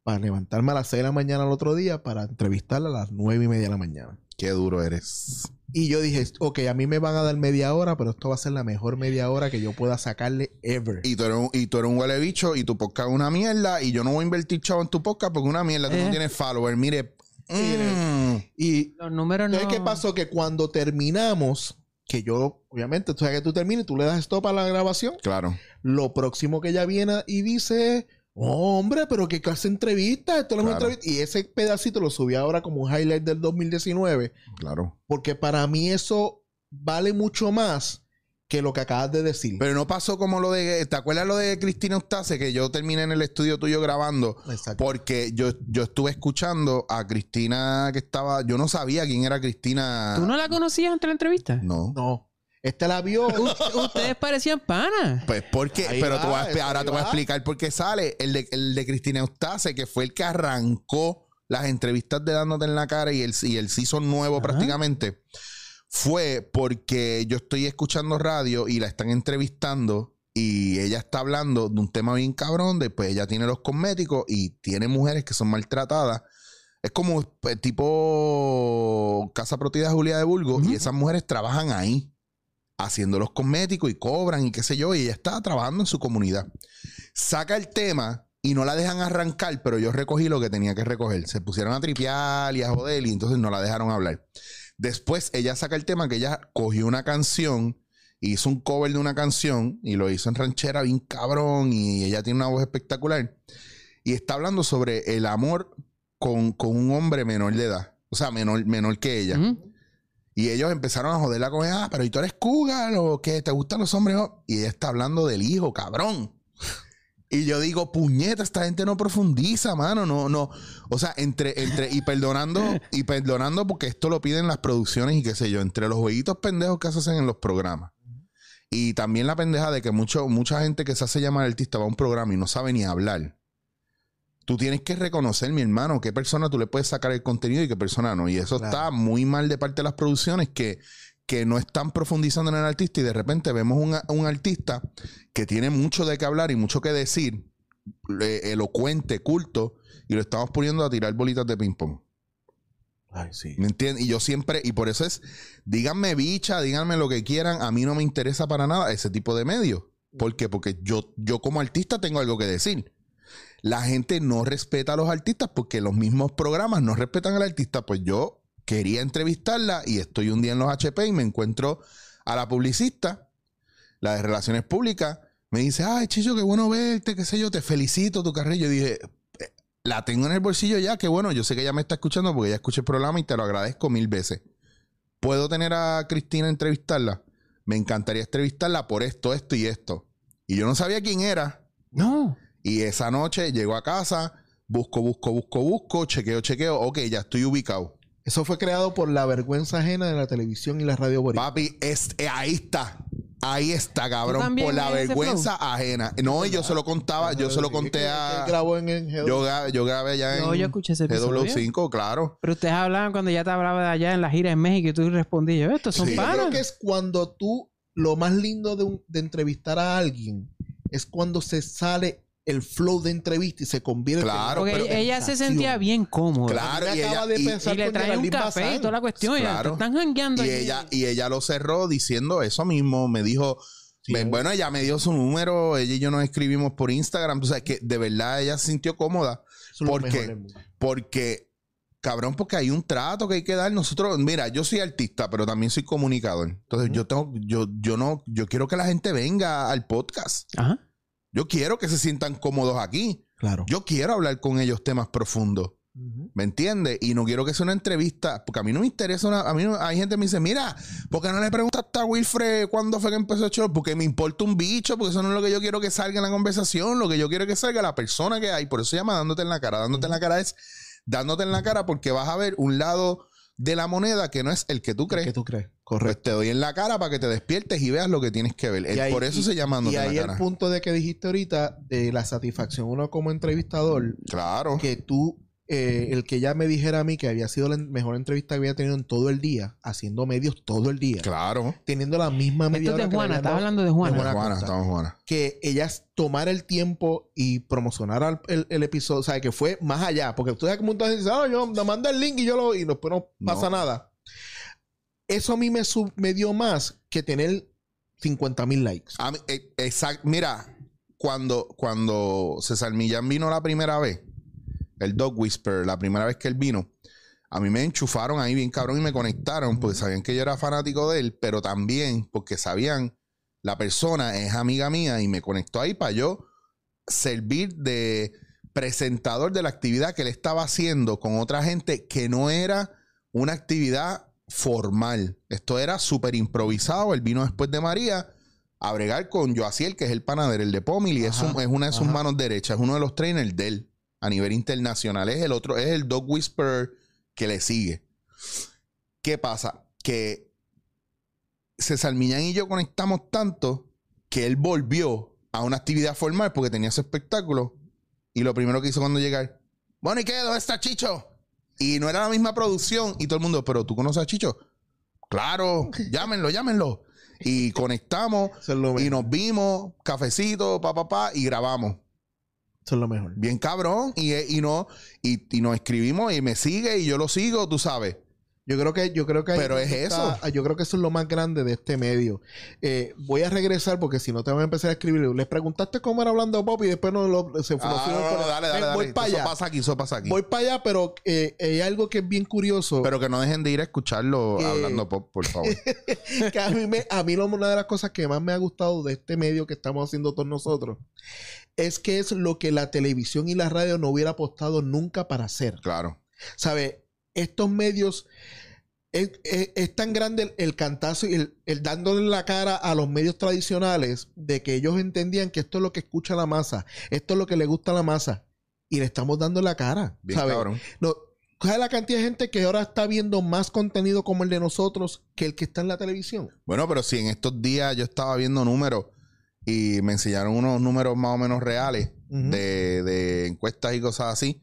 para levantarme a las 6 de la mañana al otro día para entrevistarla a las 9 y media de la mañana. Qué duro eres. Y yo dije, ok, a mí me van a dar media hora, pero esto va a ser la mejor media hora que yo pueda sacarle ever. Y tú eres un, y tú eres un huele bicho y tu podcast es una mierda y yo no voy a invertir chavo en tu podcast porque es una mierda. Tú no Eh. tienes follower. Mire. Mire. mm, Y Los números no... Entonces, ¿qué pasó? Que cuando terminamos, que yo, obviamente, tú sabes que tú terminas y tú le das stop a la grabación, claro. lo próximo que ella viene y dice, "Oh, hombre, pero qué clase de entrevista, esto no es una Claro. entrevista. Y ese pedacito lo subí ahora como un highlight del 2019, Claro. porque para mí eso vale mucho más que lo que acabas de decir. Pero no pasó como lo de. ¿Te acuerdas lo de Cristina Eustace? Que yo terminé en el estudio tuyo grabando. Exacto. Porque yo, yo estuve escuchando a Cristina que estaba. Yo no sabía quién era Cristina. ¿Tú no la conocías entre la entrevista? No. No. Este la vio. U- Ustedes parecían panas. Pues porque, Ahí pero va, ahora te voy a explicar por qué sale el de, el de Cristina Eustace, que fue el que arrancó las entrevistas de Dándote en la cara y el, y el season nuevo Ajá. prácticamente. Fue porque yo estoy escuchando radio y la están entrevistando y ella está hablando de un tema bien cabrón, de pues ella tiene los cosméticos y tiene mujeres que son maltratadas. Es como pues, tipo Casa Propiedad Julia de Burgos Ujú. y esas mujeres trabajan ahí haciendo los cosméticos y cobran y qué sé yo, y ella está trabajando en su comunidad. Saca el tema y no la dejan arrancar, pero yo recogí lo que tenía que recoger. Se pusieron a tripear y a joder y entonces no la dejaron hablar. Después ella saca el tema que ella cogió una canción, hizo un cover de una canción y lo hizo en ranchera bien cabrón y ella tiene una voz espectacular. Y está hablando sobre el amor con, con un hombre menor de edad, o sea, menor, menor que ella. Y ellos empezaron a joderla con ella, ah, pero ¿y tú eres cougar o qué? ¿Te gustan los hombres? Y ella está hablando del hijo, cabrón. Y yo digo, puñeta, esta gente no profundiza, mano, no, no. O sea, entre, entre, y perdonando, y perdonando porque esto lo piden las producciones y qué sé yo, entre los jueguitos pendejos que se hacen en los programas. Y también la pendeja de que mucho, mucha gente que se hace llamar artista va a un programa y no sabe ni hablar. Tú tienes que reconocer, mi hermano, qué persona tú le puedes sacar el contenido y qué persona no. Y eso Claro. está muy mal de parte de las producciones que, que no están profundizando en el artista y de repente vemos un, un artista que tiene mucho de qué hablar y mucho que decir, elocuente, culto, y lo estamos poniendo a tirar bolitas de ping-pong. Ay, sí. ¿Me entiendes? Y yo siempre, y por eso es, díganme bicha, díganme lo que quieran, a mí no me interesa para nada ese tipo de medios. ¿Por qué? Porque yo, yo como artista tengo algo que decir. La gente no respeta a los artistas porque los mismos programas no respetan al artista. Pues yo quería entrevistarla y estoy un día en los HP y me encuentro a la publicista, la de Relaciones Públicas, me dice, ay, Chicho, qué bueno verte, qué sé yo, te felicito tu carrera. Yo dije, "Eh, la tengo en el bolsillo ya, que bueno, yo sé que ella me está escuchando porque ella escucha el programa y te lo agradezco mil veces. ¿Puedo tener a Cristina entrevistarla? Me encantaría entrevistarla por esto, esto y esto. Y yo no sabía quién era. No. Y esa noche llego a casa, busco, busco, busco, busco, chequeo, chequeo. Ok, ya estoy ubicado. Eso fue creado por la vergüenza ajena de la televisión y la radio boricua. Papi, es, eh, ahí está. Ahí está, cabrón. Por la vergüenza ajena. No, y yo se lo contaba, yo se lo conté a. grabó en el Yo, yo grabé allá No, en yo escuché ese episodio. GW5, claro. Pero ustedes hablaban cuando ya te hablaba de allá en la gira en México y tú respondías, estos son Sí. Yo creo panas. que es cuando tú, lo más lindo de, un- de entrevistar a alguien es cuando se sale el flow de entrevista y se convierte Claro, Porque pero- ella se sentía bien cómoda. Claro, y ella, de y- pensar- Y le trae un café y toda la cuestión. Están jangueando y allí. ella, y ella lo cerró diciendo eso mismo. Me dijo, Sí, "Ven, es- bueno, ella me dio su número, ella y yo nos escribimos por Instagram. O sea, que de verdad ella se sintió cómoda. Eso es lo ¿Por mejor qué? del mundo. Porque, cabrón, porque hay un trato que hay que dar. Nosotros, mira, yo soy artista, pero también soy comunicador. Entonces, yo tengo, yo, yo no, yo quiero que la gente venga al podcast. Ajá. Yo quiero que se sientan cómodos aquí. Claro. Yo quiero hablar con ellos temas profundos. ¿Me entiendes? Y no quiero que sea una entrevista, porque a mí no me interesa una. A mí no- hay gente que me dice, mira, ¿por qué no le preguntaste a Wilfred cuándo fue que empezó el show? Porque me importa un bicho, porque eso no es lo que yo quiero que salga en la conversación. Lo que yo quiero es que salga la persona que hay. Por eso se llama dándote en la cara. Dándote en la cara es dándote en la cara porque vas a ver un lado de la moneda que no es el que tú crees. ¿Qué tú crees? Pues Correcto. te doy en la cara para que te despiertes y veas lo que tienes que ver. El- Y ahí- por eso y- se llama Y en ahí la el cara. punto de que dijiste ahorita de la satisfacción uno como entrevistador, Claro. que tú, eh, el que ya me dijera a mí que había sido la mejor entrevista que había tenido en todo el día, haciendo medios todo el día, Claro. teniendo la misma media Esto es de Juana. dado, hablando de de Juana. Juana. Juana, Costa. estamos Juana. que ellas tomara el tiempo y promocionara el, el- el episodio, o sea, que fue más allá, porque tú sabes que mucha gente dice, ah, yo me manda el link y yo lo, y después no pasa No. nada. Eso a mí me, sub- me dio más que tener 50 mil likes. Mí, eh, exact- mira, cuando, cuando César Millán vino la primera vez, el Dog Whisper, la primera vez que él vino, a mí me enchufaron ahí bien cabrón y me conectaron porque sabían que yo era fanático de él, pero también porque sabían la persona es amiga mía y me conectó ahí para yo servir de presentador de la actividad que él estaba haciendo con otra gente que no era una actividad formal. Esto era súper improvisado. Él vino después de María a bregar con Joaciel, que es el panadero, el de Pomil, y es, un- es una de sus ajá. manos derechas, es uno de los trainers de él a nivel internacional. Es el otro, es el Dog Whisperer que le sigue. ¿Qué pasa? Que César Millán y yo conectamos tanto que él volvió a una actividad formal porque tenía su espectáculo. Y lo primero que hizo cuando llegar, bueno, ¿y qué? ¿Dónde está Chicho? Y no era la misma producción. Y todo el mundo, pero tú conoces a Chicho. Claro, llámenlo, llámenlo. Y conectamos y nos vimos, cafecito, pa, pa, pa, y grabamos. Eso es lo mejor. Bien cabrón. Y, y, no, y, y nos escribimos y me sigue y yo lo sigo, tú sabes. Yo creo que, yo creo que Pero es está- eso. yo creo que eso es lo más grande de este medio. Eh, voy a regresar porque si no te voy a empezar a escribir. Les preguntaste cómo era hablando Pop y después no lo, se fue. Ah, no, no, dale, dale, dale. Voy para Eso allá. pasa aquí, eso pasa aquí. Voy para allá, pero eh, hay algo que es bien curioso. Pero que no dejen de ir a escucharlo Eh, hablando pop, por favor. que a mí, me- a mí una de las cosas que más me ha gustado de este medio que estamos haciendo todos nosotros es que es lo que la televisión y la radio no hubiera apostado nunca para hacer. claro. ¿Sabe? Estos medios es, es- es tan grande el, el cantazo y el, el dándole la cara a los medios tradicionales de que ellos entendían que esto es lo que escucha la masa, esto es lo que le gusta a la masa y le estamos dando la cara. Bien ¿sabe? cabrón. No, ¿Sabes la cantidad de gente que ahora está viendo más contenido como el de nosotros que el que está en la televisión? Bueno, pero si en estos días yo estaba viendo números y me enseñaron unos números más o menos reales de, de encuestas y cosas así.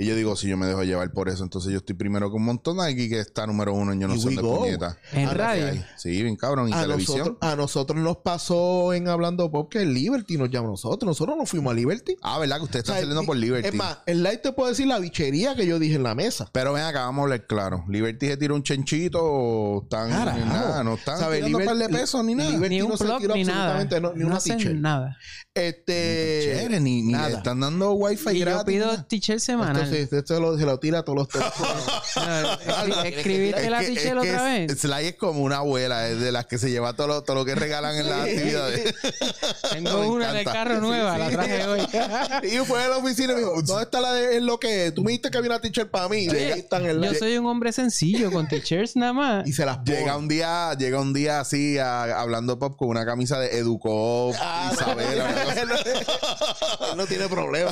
Y yo digo, si yo me dejo llevar por eso, entonces yo estoy primero que un montón de aquí que está número uno en yo no sé de puñeta. En radio. Sí, bien cabrón. Y A televisión. nosotros, a nosotros nos pasó en Hablando Pop que Liberty nos llamó a nosotros. Nosotros no fuimos a Liberty. Ah, ¿verdad? Que usted está O sea, saliendo y- por Liberty. Es más, el light te puede decir la bichería que yo dije en la mesa. Pero ven acá, vamos a hablar claro. ¿Liberty se tiró un chenchito o están Carajo. ni nada? No están ¿Sabe? tirando un par de Liber- pesos ni nada. Liberty Ni un no se plug tiró ni nada. absolutamente no- ni no una hacen teacher. nada. Este. Chévere, ni, ni nada. le están dando wifi Y yo gratis. pido nada. teacher semanal. Entonces, esto lo, se lo tira a todos los. No, escri- ¿Escribiste la que otra vez? Sly es como una abuela, es de las que se lleva todo lo, todo lo que regalan en las actividades. Tengo una en el encanta. carro nueva, Sí, la sí. traje hoy. y fue a la oficina y me dijo: ¿Dónde está la de es lo que es? Tú me dijiste que había una teacher para mí. Yo soy un hombre sencillo con teachers nada más. Y se las pone. Llega un día, llega un día así a- hablando pop con una camisa de Educop, Ah, Isabela, no tiene problema.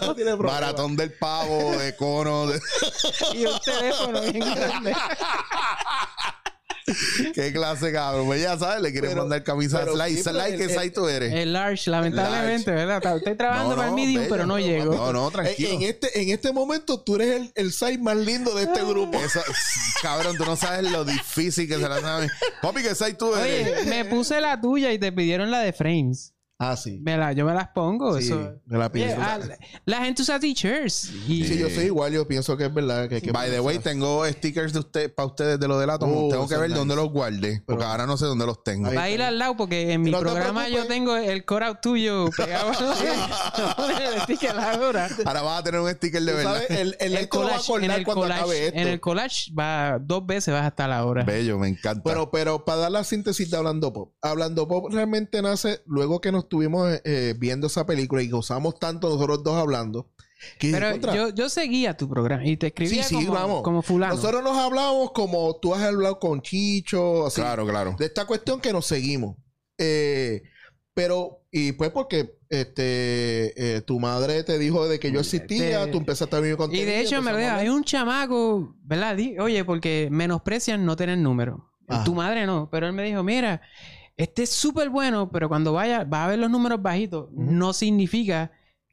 no, tiene problema. maratón del pavo, de cono, de- Y un teléfono bien grande. qué clase cabrón. Pues ya sabes, le quieren mandar camisa Sly, el- ¿qué size tú eres? El large, lamentablemente, ¿verdad? Estoy trabajando No, para el no, medium, bello. pero no llego. No, no, En, tranquilo. en este, en este momento tú eres el, el size más lindo de este grupo. Eso, cabrón, tú no sabes lo difícil que se la sabe. Papi, ¿qué size tú eres? Oye, me puse la tuya y te pidieron la de frames. Ah, sí. Me la- yo me las pongo. Sí, eso. me la pienso. ah, la, la gente usa t-shirts. Y, Sí, yo soy igual, yo pienso que es verdad que hay que By the way, tengo stickers de usted para ustedes de lo del átomo. Oh, tengo que ver dónde los guardé. Porque Pero- ahora no sé dónde los tengo. Va a ir al lado porque en mi No te programa yo tengo el core tuyo pegado. el sticker ahora. Ahora vas a tener un sticker de verdad. sabes, el, el, El esto lo va a collage, en el acabe collage, esto. en el collage va dos veces vas hasta la hora. Bello, me encanta. Pero, pero para dar la síntesis de Hablando Pop. Hablando Pop realmente nace luego que nos estuvimos eh, viendo esa película y gozamos tanto nosotros dos hablando. Que Pero "Contra, yo, yo seguía tu programa y te escribía Sí, sí, como, vamos. como fulano. Nosotros nos hablamos como tú has hablado con Chicho, así, claro, claro. de esta cuestión que nos seguimos. Eh, pero, y pues porque este eh, tu madre te dijo de que yo existía, tú empezaste a vivir con y de hecho me lo dijo, hay un chamaco, ¿verdad? Oye, porque menosprecian no tener número. Ajá. Tu madre no, pero él me dijo, mira, este es súper bueno, pero cuando vaya, va a ver los números bajitos, no significa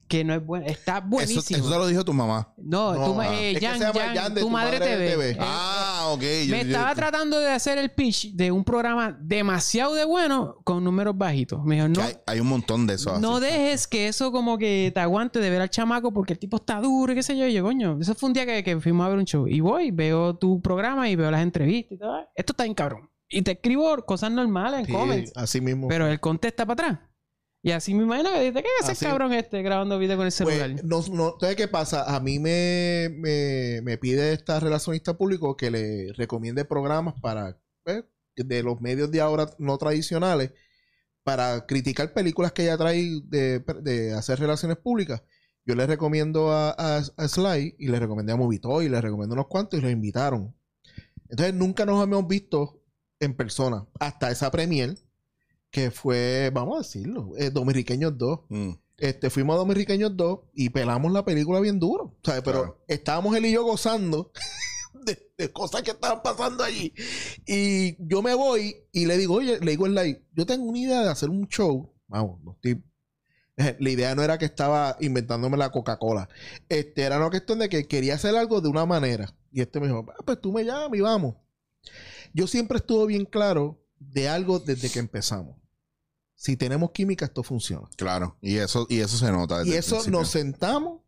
que no es bueno. Está Eso, buenísimo. eso te lo dijo tu mamá. No, No, tu ah. eh, Es Jan, Jan, Jan de tu, madre, Madre TV. TV. Eh, ah, ok. Yo- me yo- estaba tratando de hacer el pitch de un programa demasiado de bueno con números bajitos. Me dijo, no, hay, hay un montón de eso. no así. dejes que eso como que te aguante de ver al chamaco porque el tipo está duro y qué sé yo. Y yo, coño, eso fue un día que, que fuimos a ver un show. Y voy, veo tu programa y veo las entrevistas y todo. Esto está bien cabrón. Y te escribo cosas normales en Sí, comments. así mismo. Pero él contesta para atrás. Y así me imagino que dice, ¿qué es ese Así. cabrón este grabando video con el celular? Pues, no, no, ¿sabes qué pasa? A mí me, me, me pide esta relacionista público que le recomiende programas para eh, de los medios de ahora no tradicionales para criticar películas que ella trae de, de hacer relaciones públicas. Yo le recomiendo a, a, a Sly y le recomendé a Movitoy y le recomiendo unos cuantos y los invitaron. Entonces nunca nos habíamos visto en persona hasta esa premier que fue, vamos a decirlo, eh, Dominiqueños 2. Mm. Este, fuimos a Dominiqueños 2 y pelamos la película bien duro. ¿sabes? Pero Claro. estábamos él y yo gozando de, de cosas que estaban pasando allí. Y yo me voy y le digo, oye, le digo en live, yo tengo una idea de hacer un show. Vamos, no estoy- eh, La idea no era que estaba inventándome la Coca-Cola. Este, era una cuestión de que quería hacer algo de una manera. Y este me dijo, "Ah, pues tú me llamas y vamos. Yo siempre estuve bien claro de algo desde que empezamos. Si tenemos química, esto funciona. Claro. Y eso, y eso se nota. desde Y eso nos sentamos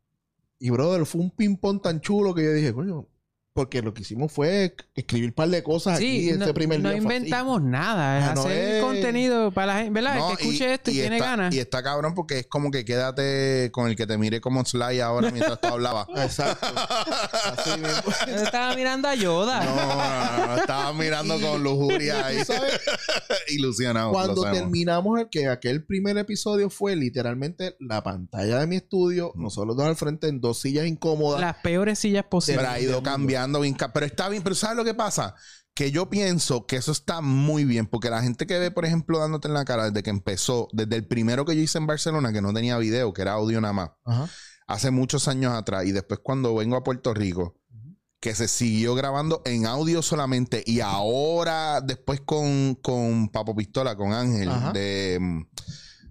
y, brother, fue un ping-pong tan chulo que yo dije, coño, porque lo que hicimos fue escribir un par de cosas aquí Sí, ese no, primer no día. así. inventamos nada. Es Ah, no hacer es- contenido para la gente, ¿verdad? No, el que escuche esto y, tiene está, ganas. Y está cabrón porque es como que quédate con el que te mire como Sly ahora mientras tú hablabas. Exacto. Así mismo. Yo estaba mirando a Yoda. No, no, estaba mirando Y- con lujuria ahí. Sabes, Ilusionado. Cuando terminamos el que aquel primer episodio fue literalmente la pantalla de mi estudio, nosotros dos al frente en dos sillas incómodas. Las peores sillas posibles. Pero ha ido cambiando Pero está bien. Pero ¿sabes lo que pasa? Que yo pienso que eso está muy bien. Porque la gente que ve, por ejemplo, dándote en la cara desde que empezó, desde el primero que yo hice en Barcelona, que no tenía video, que era audio nada más, Ajá. hace muchos años atrás, y después cuando vengo a Puerto Rico, que se siguió grabando en audio solamente, y ahora después con, con Papo Pistola, con Ángel, Ajá. de.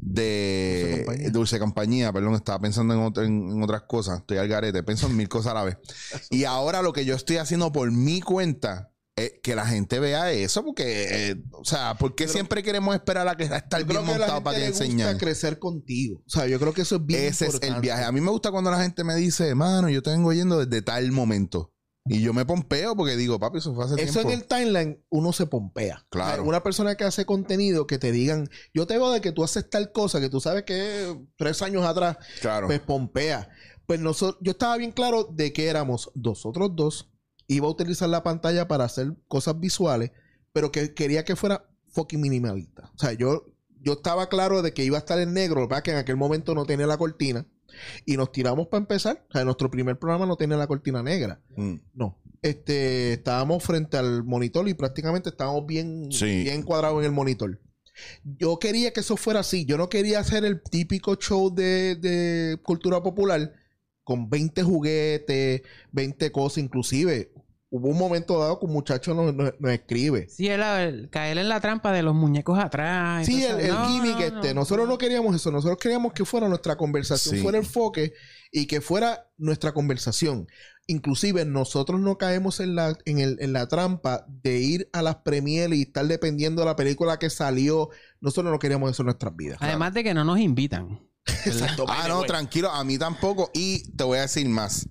De Dulce Compañía. Dulce Compañía, perdón, estaba pensando en, otro- en- en otras cosas. Estoy al garete, pienso en mil cosas a la vez. Y ahora lo que yo estoy haciendo por mi cuenta es que la gente vea eso, porque, eh, o sea, ¿por qué Pero- siempre queremos esperar a que a estar bien montado para gusta enseñen? crecer contigo. O sea, yo creo que eso es bien Ese es el viaje. A mí me gusta cuando la gente me dice, mano, yo te vengo yendo desde tal momento. Y yo me pompeo porque digo, papi, eso fue hace Eso en tiempo. el timeline uno se pompea. Claro. Una persona que hace contenido que te digan, yo te veo de que tú haces tal cosa que tú sabes que tres años atrás, Claro. pues pompea. Pues nosotros, yo estaba bien claro de que éramos nosotros dos, iba a utilizar la pantalla para hacer cosas visuales, pero que quería que fuera fucking minimalista. O sea, yo, yo estaba claro de que iba a estar en negro, es que en aquel momento no tenía la cortina. Y nos tiramos para empezar. O sea, nuestro primer programa no tenía la cortina negra. Mm. No. Este, estábamos frente al monitor y prácticamente estábamos bien, Sí. bien cuadrados en el monitor. Yo quería que eso fuera así. Yo no quería hacer el típico show de, de cultura popular con 20 juguetes, 20 cosas. Inclusive, hubo un momento dado que un muchacho nos, nos- nos escribe. Sí, el, el- caer en la trampa de los muñecos atrás. Sí, el, el no, gimmick no, este. no. Nosotros no queríamos eso. Nosotros queríamos que fuera nuestra conversación, Sí. fuera el enfoque y que fuera nuestra conversación. Inclusive nosotros no caemos en la, en, el- en la trampa de ir a las premieres y estar dependiendo de la película que salió. nosotros no queríamos eso en nuestras vidas. Además de que no nos invitan. Exacto. Ah, no, tranquilo, a mí tampoco. Y te voy a decir más.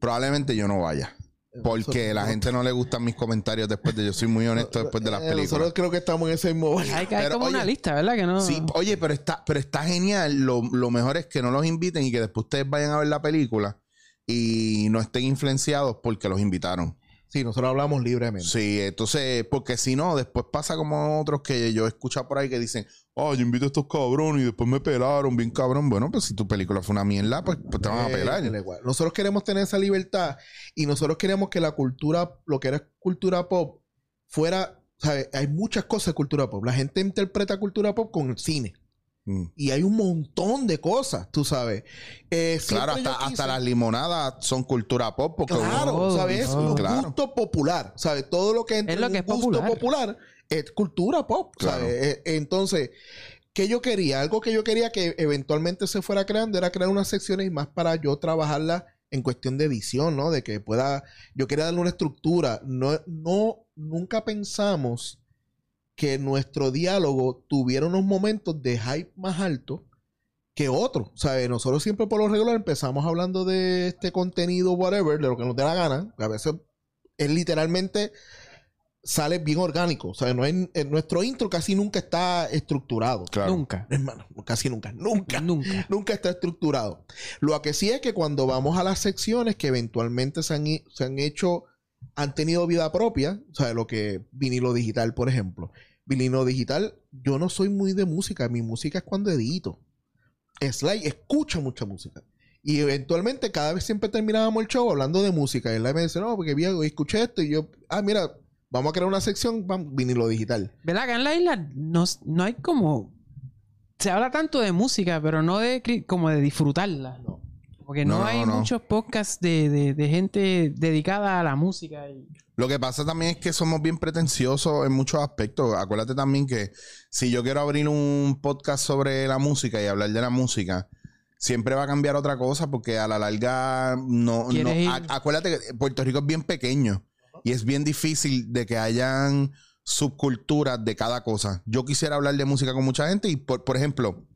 Probablemente yo no vaya. Porque la gente no le gustan mis comentarios después de. Yo soy muy honesto después de las Eh, películas. Nosotros creo que estamos en ese mismo. Hay, que- hay Pero, como una lista, ¿verdad? Que no. Sí, oye, pero está, pero está genial. Lo, lo mejor es que no los inviten y que después ustedes vayan a ver la película y no estén influenciados porque los invitaron. Sí, nosotros hablamos libremente. Sí, entonces, porque si no, después pasa como otros que yo he escuchado por ahí que dicen, oh, yo invito a estos cabrones y después me pelaron, bien cabrón. Bueno, pues si tu película fue una mierda, pues, pues te van a Eh, pelar. Nosotros queremos tener esa libertad y nosotros queremos que la cultura, lo que era cultura pop, fuera. ¿sabes? Hay muchas cosas de cultura pop. La gente interpreta cultura pop con el cine. Mm. Y hay un montón de cosas, tú sabes. Eh, Claro, hasta, hasta las limonadas son cultura pop porque Claro, ¿sabes? todo. Un gusto popular, ¿sabes? Todo lo que entra Es lo en que un es gusto popular. popular. es cultura pop, Claro. ¿sabes? Eh, Entonces, ¿qué yo quería? Algo que yo quería que eventualmente se fuera creando era crear unas secciones y más para yo trabajarlas en cuestión de edición, ¿no? De que pueda, yo quería darle una estructura. No, no, nunca pensamos que nuestro diálogo tuviera unos momentos de hype más alto que otros. ¿Sabes? Nosotros siempre por lo regular empezamos hablando de este contenido, whatever, de lo que nos dé la gana. que A veces es literalmente sale bien orgánico. ¿sabes? No hay- en nuestro intro casi nunca está estructurado. Claro. Nunca. Hermano, casi nunca, nunca. Nunca. Nunca está estructurado. Lo que sí es que cuando vamos a las secciones que eventualmente se han, se han hecho, han tenido vida propia, o sea, lo que vinilo digital, por ejemplo. Vinilo digital, yo no soy muy de música, mi música es cuando edito. Sly escucha mucha música. Y eventualmente cada vez siempre terminábamos el show hablando de música. Y él me dice, no, porque vi, escuché esto y yo, ah, mira, vamos a crear una sección, vamos, vinilo digital. ¿Verdad? Acá en la isla no, no hay como. Se habla tanto de música, pero no de como de disfrutarla. No. Porque no, hay no. muchos podcasts de, de- de gente dedicada a la música. y- Lo que pasa también es que somos bien pretenciosos en muchos aspectos. Acuérdate también que si yo quiero abrir un podcast sobre la música y hablar de la música, siempre va a cambiar otra cosa porque a la larga no... no acuérdate que Puerto Rico es bien pequeño y es bien difícil de que hayan subculturas de cada cosa. Yo quisiera hablar de música con mucha gente y, por, por ejemplo,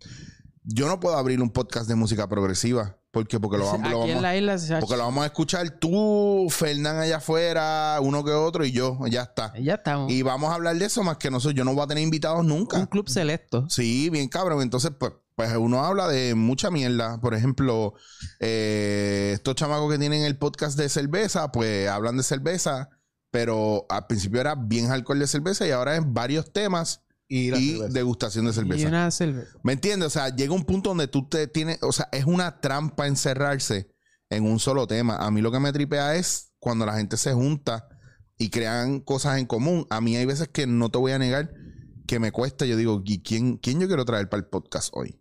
yo no puedo abrir un podcast de música progresiva. Porque lo, vamos- lo Aquí vamos en la isla se porque lo vamos a escuchar tú, Fernán allá afuera, uno que otro y yo, ya está. Ya estamos. Y vamos a hablar de eso más que nosotros. Yo no voy a tener invitados Un nunca. club selecto. Sí, bien cabrón. Entonces, pues, pues uno habla de mucha mierda. Por ejemplo, eh, estos chamacos que tienen el podcast de cerveza, pues hablan de cerveza, pero al principio era bien hardcore de cerveza y ahora es varios temas Y, la y degustación de Y cerveza. una cerveza. ¿Me entiendes? O sea, llega un punto donde tú te tienes, o sea, es una trampa encerrarse en un solo tema. A mí lo que me tripea es cuando la gente se junta y crean cosas en común. A mí hay veces que no te voy a negar que me cuesta. Yo digo, ¿y quién, quién yo quiero traer para el podcast hoy?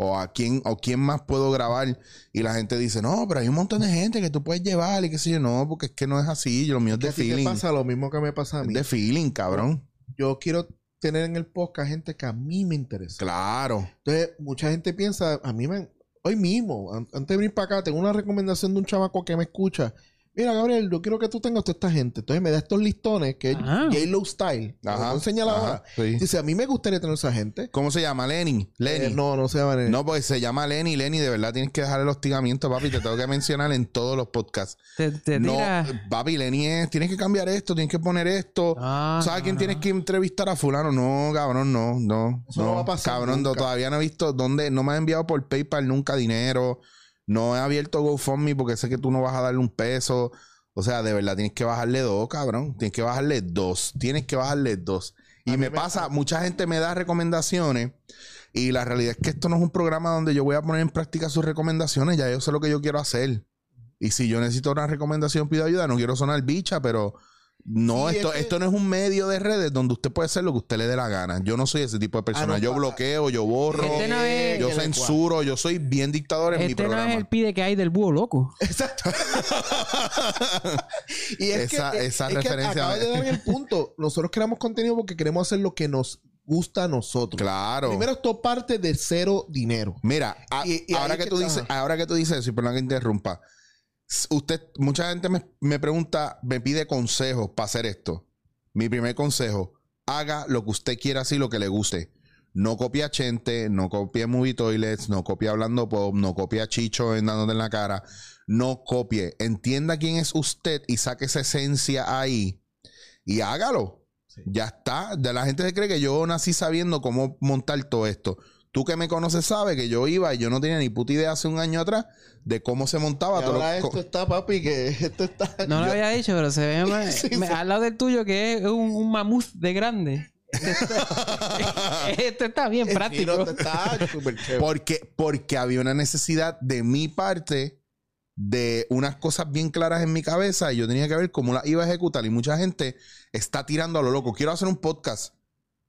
O a quién, o quién más puedo grabar. Y la gente dice, no, pero hay un montón de gente que tú puedes llevar y qué sé yo. No, porque es que no es así. Yo, lo mío es Que de ti te feeling. pasa lo mismo que me pasa a mí. de feeling, cabrón. Yo quiero tener en el podcast gente que a mí me interesa. Claro. Entonces, mucha gente piensa, a mí me... Hoy mismo, an- antes de venir para acá, tengo una recomendación de un chamaco que me escucha. Mira, Gabriel, yo quiero que tú tengas toda esta gente. Entonces me da estos listones que es Ah. J-Lo Style. Te lo ajá, ahora. sí. Dice, a mí me gustaría tener esa gente. ¿Cómo se llama? Lenny. Lenny. Eh, no, no se llama Lenny. No, pues se llama Lenny. Lenny, de verdad tienes que dejar el hostigamiento, papi. Te tengo que mencionar en todos los podcasts. Te, te No, tira- papi, Lenny es, tienes que cambiar esto, tienes que poner esto. Ah, ¿Sabes no, quién no. tienes que entrevistar a fulano? No, cabrón, no, no. Eso no va a pasar Cabrón, nunca. todavía no he visto dónde, no me ha enviado por PayPal nunca dinero. No he abierto GoFundMe porque sé que tú no vas a darle un peso. O sea, de verdad, tienes que bajarle dos, cabrón. Tienes que bajarle dos. Tienes que bajarle dos. Y me me- pasa, mucha gente me da recomendaciones. Y la realidad es que esto no es un programa donde yo voy a poner en práctica sus recomendaciones. Ya yo sé lo que yo quiero hacer. Y si yo necesito una recomendación, pido ayuda. No quiero sonar bicha, pero no, Sí, esto, es que- esto no es un medio de redes donde usted puede hacer lo que usted le dé la gana. Yo no soy ese tipo de persona. no, yo bloqueo, yo borro, Este no es- yo que censuro, yo soy bien dictador en mi Este no programa. es el pide que hay del búho loco. Exacto. y es Esa- que, esa es que referencia de dar el punto. Nosotros creamos contenido porque queremos hacer lo que nos gusta a nosotros. Claro. Primero, esto parte de cero dinero. Mira, a- Y- y ahora que, que tú dices, ahora que tú dices eso, y perdón que interrumpa. Usted, mucha gente me, me pregunta, me pide consejos para hacer esto. Mi primer consejo, haga lo que usted quiera, así lo que le guste. No copia a Chente, no copie Movie Toilets, no copie Hablando Pop, no copie a Chicho en dándote en la cara. No copie. Entienda quién es usted y saque esa esencia ahí y hágalo. Sí. Ya está. De la gente se cree que yo nací sabiendo cómo montar todo esto. Tú que me conoces sabes que yo iba y yo no tenía ni puta idea hace un año atrás de cómo se montaba Y todo. ahora lo- esto está, papi, que esto está... No lo había dicho, pero se ve más- Sí, me- sí. al lado del tuyo que es un, un mamut de grande. Este está, bien práctico. esto está. Porque, porque había una necesidad de mi parte de unas cosas bien claras en mi cabeza y yo tenía que ver cómo las iba a ejecutar. Y mucha gente está tirando a lo loco. Quiero hacer un podcast.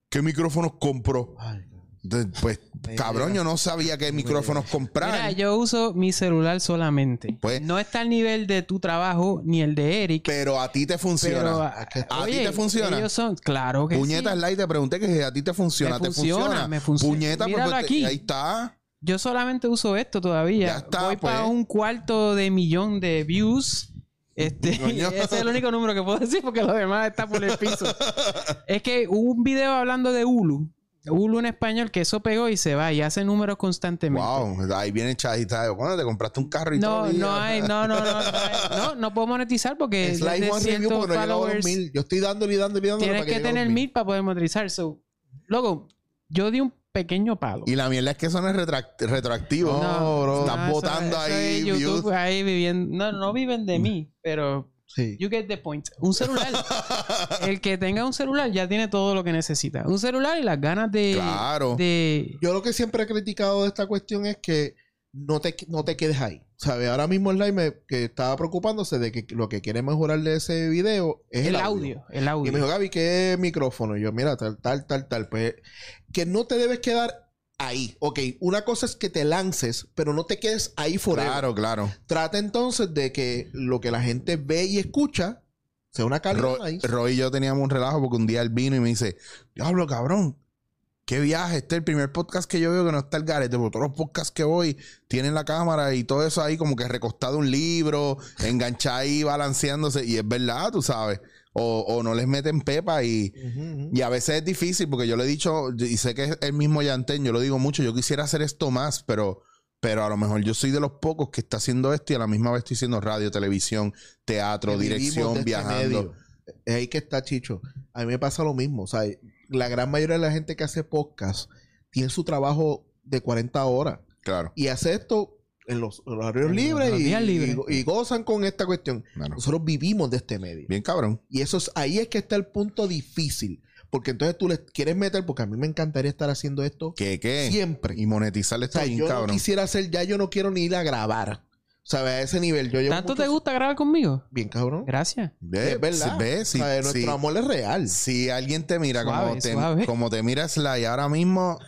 ¿Qué micrófonos compro? Ay, Entonces, pues, cabrón, yo no sabía qué micrófonos comprar. Mira, yo uso mi celular solamente. Pues- no está al nivel de tu trabajo ni el de Eric. pero a ti te funciona. Pero, ¿A ti te funciona? Ellos son, claro que Puñeta sí. Light, te pregunté que si a ti te funciona. Me ¿Te funciona, funciona? me funciona. Puñeta, pues, Míralo pues, aquí. ahí está. Yo solamente uso esto todavía. Ya está, Voy pues. para un cuarto de millón de views. Este, ese es el único número que puedo decir porque lo demás está por el piso. es que hubo un video hablando de Hulu. Hulu en español que eso pegó y se va y hace números constantemente. Wow, ahí viene chadita. ¿Cuándo te compraste un carro y todo? No, día? no hay, no, no, no, no, hay- no, no puedo monetizar porque Es like de one review porque no he llegado a los mil. Yo estoy dándole y dándole y dándole tienes para que los tener mil para poder monetizar. So, luego, yo di un pequeño palo. Y la mierda es que eso no es retract- retroactivo. No, bro. Estás No, eso- botando eso ahí YouTube views. ahí viviendo. No, no viven de mí, pero Sí. you get the point. Un celular. el que tenga un celular ya tiene todo lo que necesita. Un celular y las ganas de. Claro. de Yo lo que siempre he criticado de esta cuestión es que no te, no te quedes ahí. ¿Sabes? Ahora mismo el live me, que estaba preocupándose de que lo que quiere mejorar de ese video es el, el, audio. El Y audio. me dijo, Gaby, ¿qué micrófono? Y yo, mira, tal, tal, tal, tal. Pues que no te debes quedar ahí. Ok, una cosa es que te lances, pero no te quedes ahí forever. Claro, claro. Trata entonces de que lo que la gente ve y escucha sea una calidad Ro- ahí. Roy y yo teníamos un relajo porque un día él vino y me dice, diablo, cabrón, qué viaje. Este es el primer podcast que yo veo que no está el garete, porque todos los podcasts que voy tienen la cámara y todo eso ahí como que recostado un libro, enganchado ahí, balanceándose. Y es verdad, tú sabes. O, o no les meten pepa y... Y a veces es difícil porque yo le he dicho, y sé que es el mismo Yantén, yo lo digo mucho, yo quisiera hacer esto más, pero, pero a lo mejor yo soy de los pocos que está haciendo esto y a la misma vez estoy haciendo radio, televisión, teatro, Que vivimos de dirección, este viajando. Es ahí que está Chicho. A mí me pasa lo mismo. O sea, la gran mayoría de la gente que hace podcast tiene su trabajo de 40 horas Claro, y hace esto en los horarios libres, y, días libres. y- y gozan con esta cuestión. claro. Nosotros vivimos de este medio. Bien cabrón. Y eso es, ahí es que está el punto difícil. Porque entonces tú les quieres meter, porque a mí me encantaría estar haciendo esto ¿Qué, qué? siempre. Y monetizarle O esto sea, bien yo no cabrón. quisiera hacer, ya yo no quiero ni ir a grabar. ¿Sabes? A ese nivel. Yo llevo ¿Tanto muchos- te gusta grabar conmigo? Bien, cabrón. Gracias. Ve, es verdad. ve, si, O sea, nuestro si- amor es real. si alguien te mira Suave, como, te, suave. como te mira Sly ahora mismo,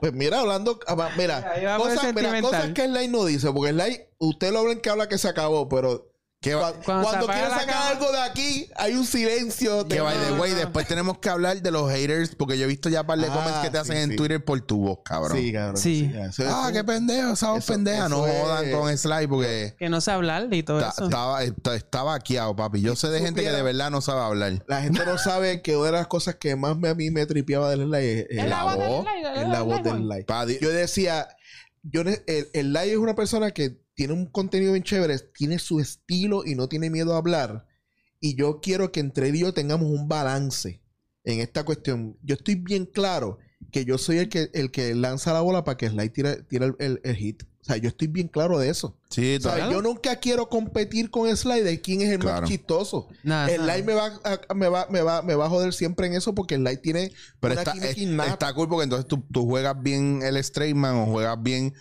Pues mira, hablando, ah, mira, cosas, mira, cosas que Sly no dice, porque Sly, usted lo habla en que habla que se acabó, pero que, Cuando cuando, sacar algo de aquí, hay un silencio. que by the way, después tenemos que hablar de los haters, porque yo he visto ya par de Ah, comments que te hacen sí, en sí. Twitter por tu voz, cabrón. Sí, cabrón. Sí. Ah, qué pendejo, esa voz pendeja. No es- jodan con Sly porque Que no sé hablar y todo ta- eso. estaba, está, está vaqueado, papi. Yo sé de gente que de verdad no sabe hablar. La gente no sabe que una de las cosas que más me, a mí me tripeaba del Sly es, la, voz es la voz del. Sly. Yo decía, yo el, el Sly es una persona que tiene un contenido bien chévere, tiene su estilo y no tiene miedo a hablar. Y yo quiero que entre él y yo tengamos un balance en esta cuestión. Yo estoy bien claro que yo soy el que, el que lanza la bola para que Sly tire, tire el, el- el hit. O sea, yo estoy bien claro de eso. Sí, O sea, claro. yo nunca quiero competir con Sly de quién es el Claro. más chistoso. Nada, El. Sly me va, a, me, va, me, va, me va a joder siempre en eso porque el Sly tiene Pero una está, es- está cool porque entonces tú, tú juegas bien el straight man o juegas bien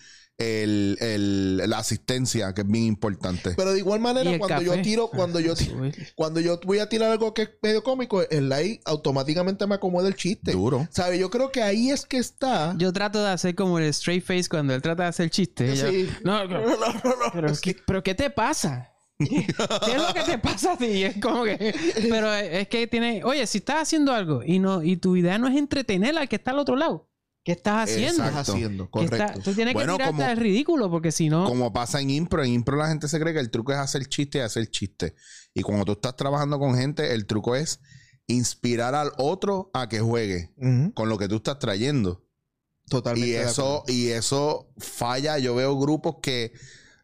el, el- la asistencia, que es bien importante. Pero de igual manera, el cuando café. yo tiro, cuando yo tiro, cuando yo voy a tirar algo que es medio cómico, el like automáticamente me acomoda el chiste. Duro. ¿Sabes? Yo creo que ahí es que está. Yo trato de hacer como el straight face cuando él trata de hacer. Yo- Sí. No, No, pero, no, no, no. pero, ¿qué, pero ¿qué te pasa? ¿Qué es lo que te pasa a ti? Es como que... Pero es que tiene... Oye, si estás haciendo algo y no y tu idea no es entretener al que está al otro lado, ¿qué estás haciendo? estás Exacto. haciendo? ¿Qué está- Correcto. tú tienes Bueno, que tirarte como- al ridículo porque si no... Como pasa en impro, en impro la gente se cree que el truco es hacer chiste y hacer chiste. Y cuando tú estás trabajando con gente, el truco es inspirar al otro a que juegue con lo que tú estás trayendo. Totalmente. Y eso, y eso falla. Yo veo grupos que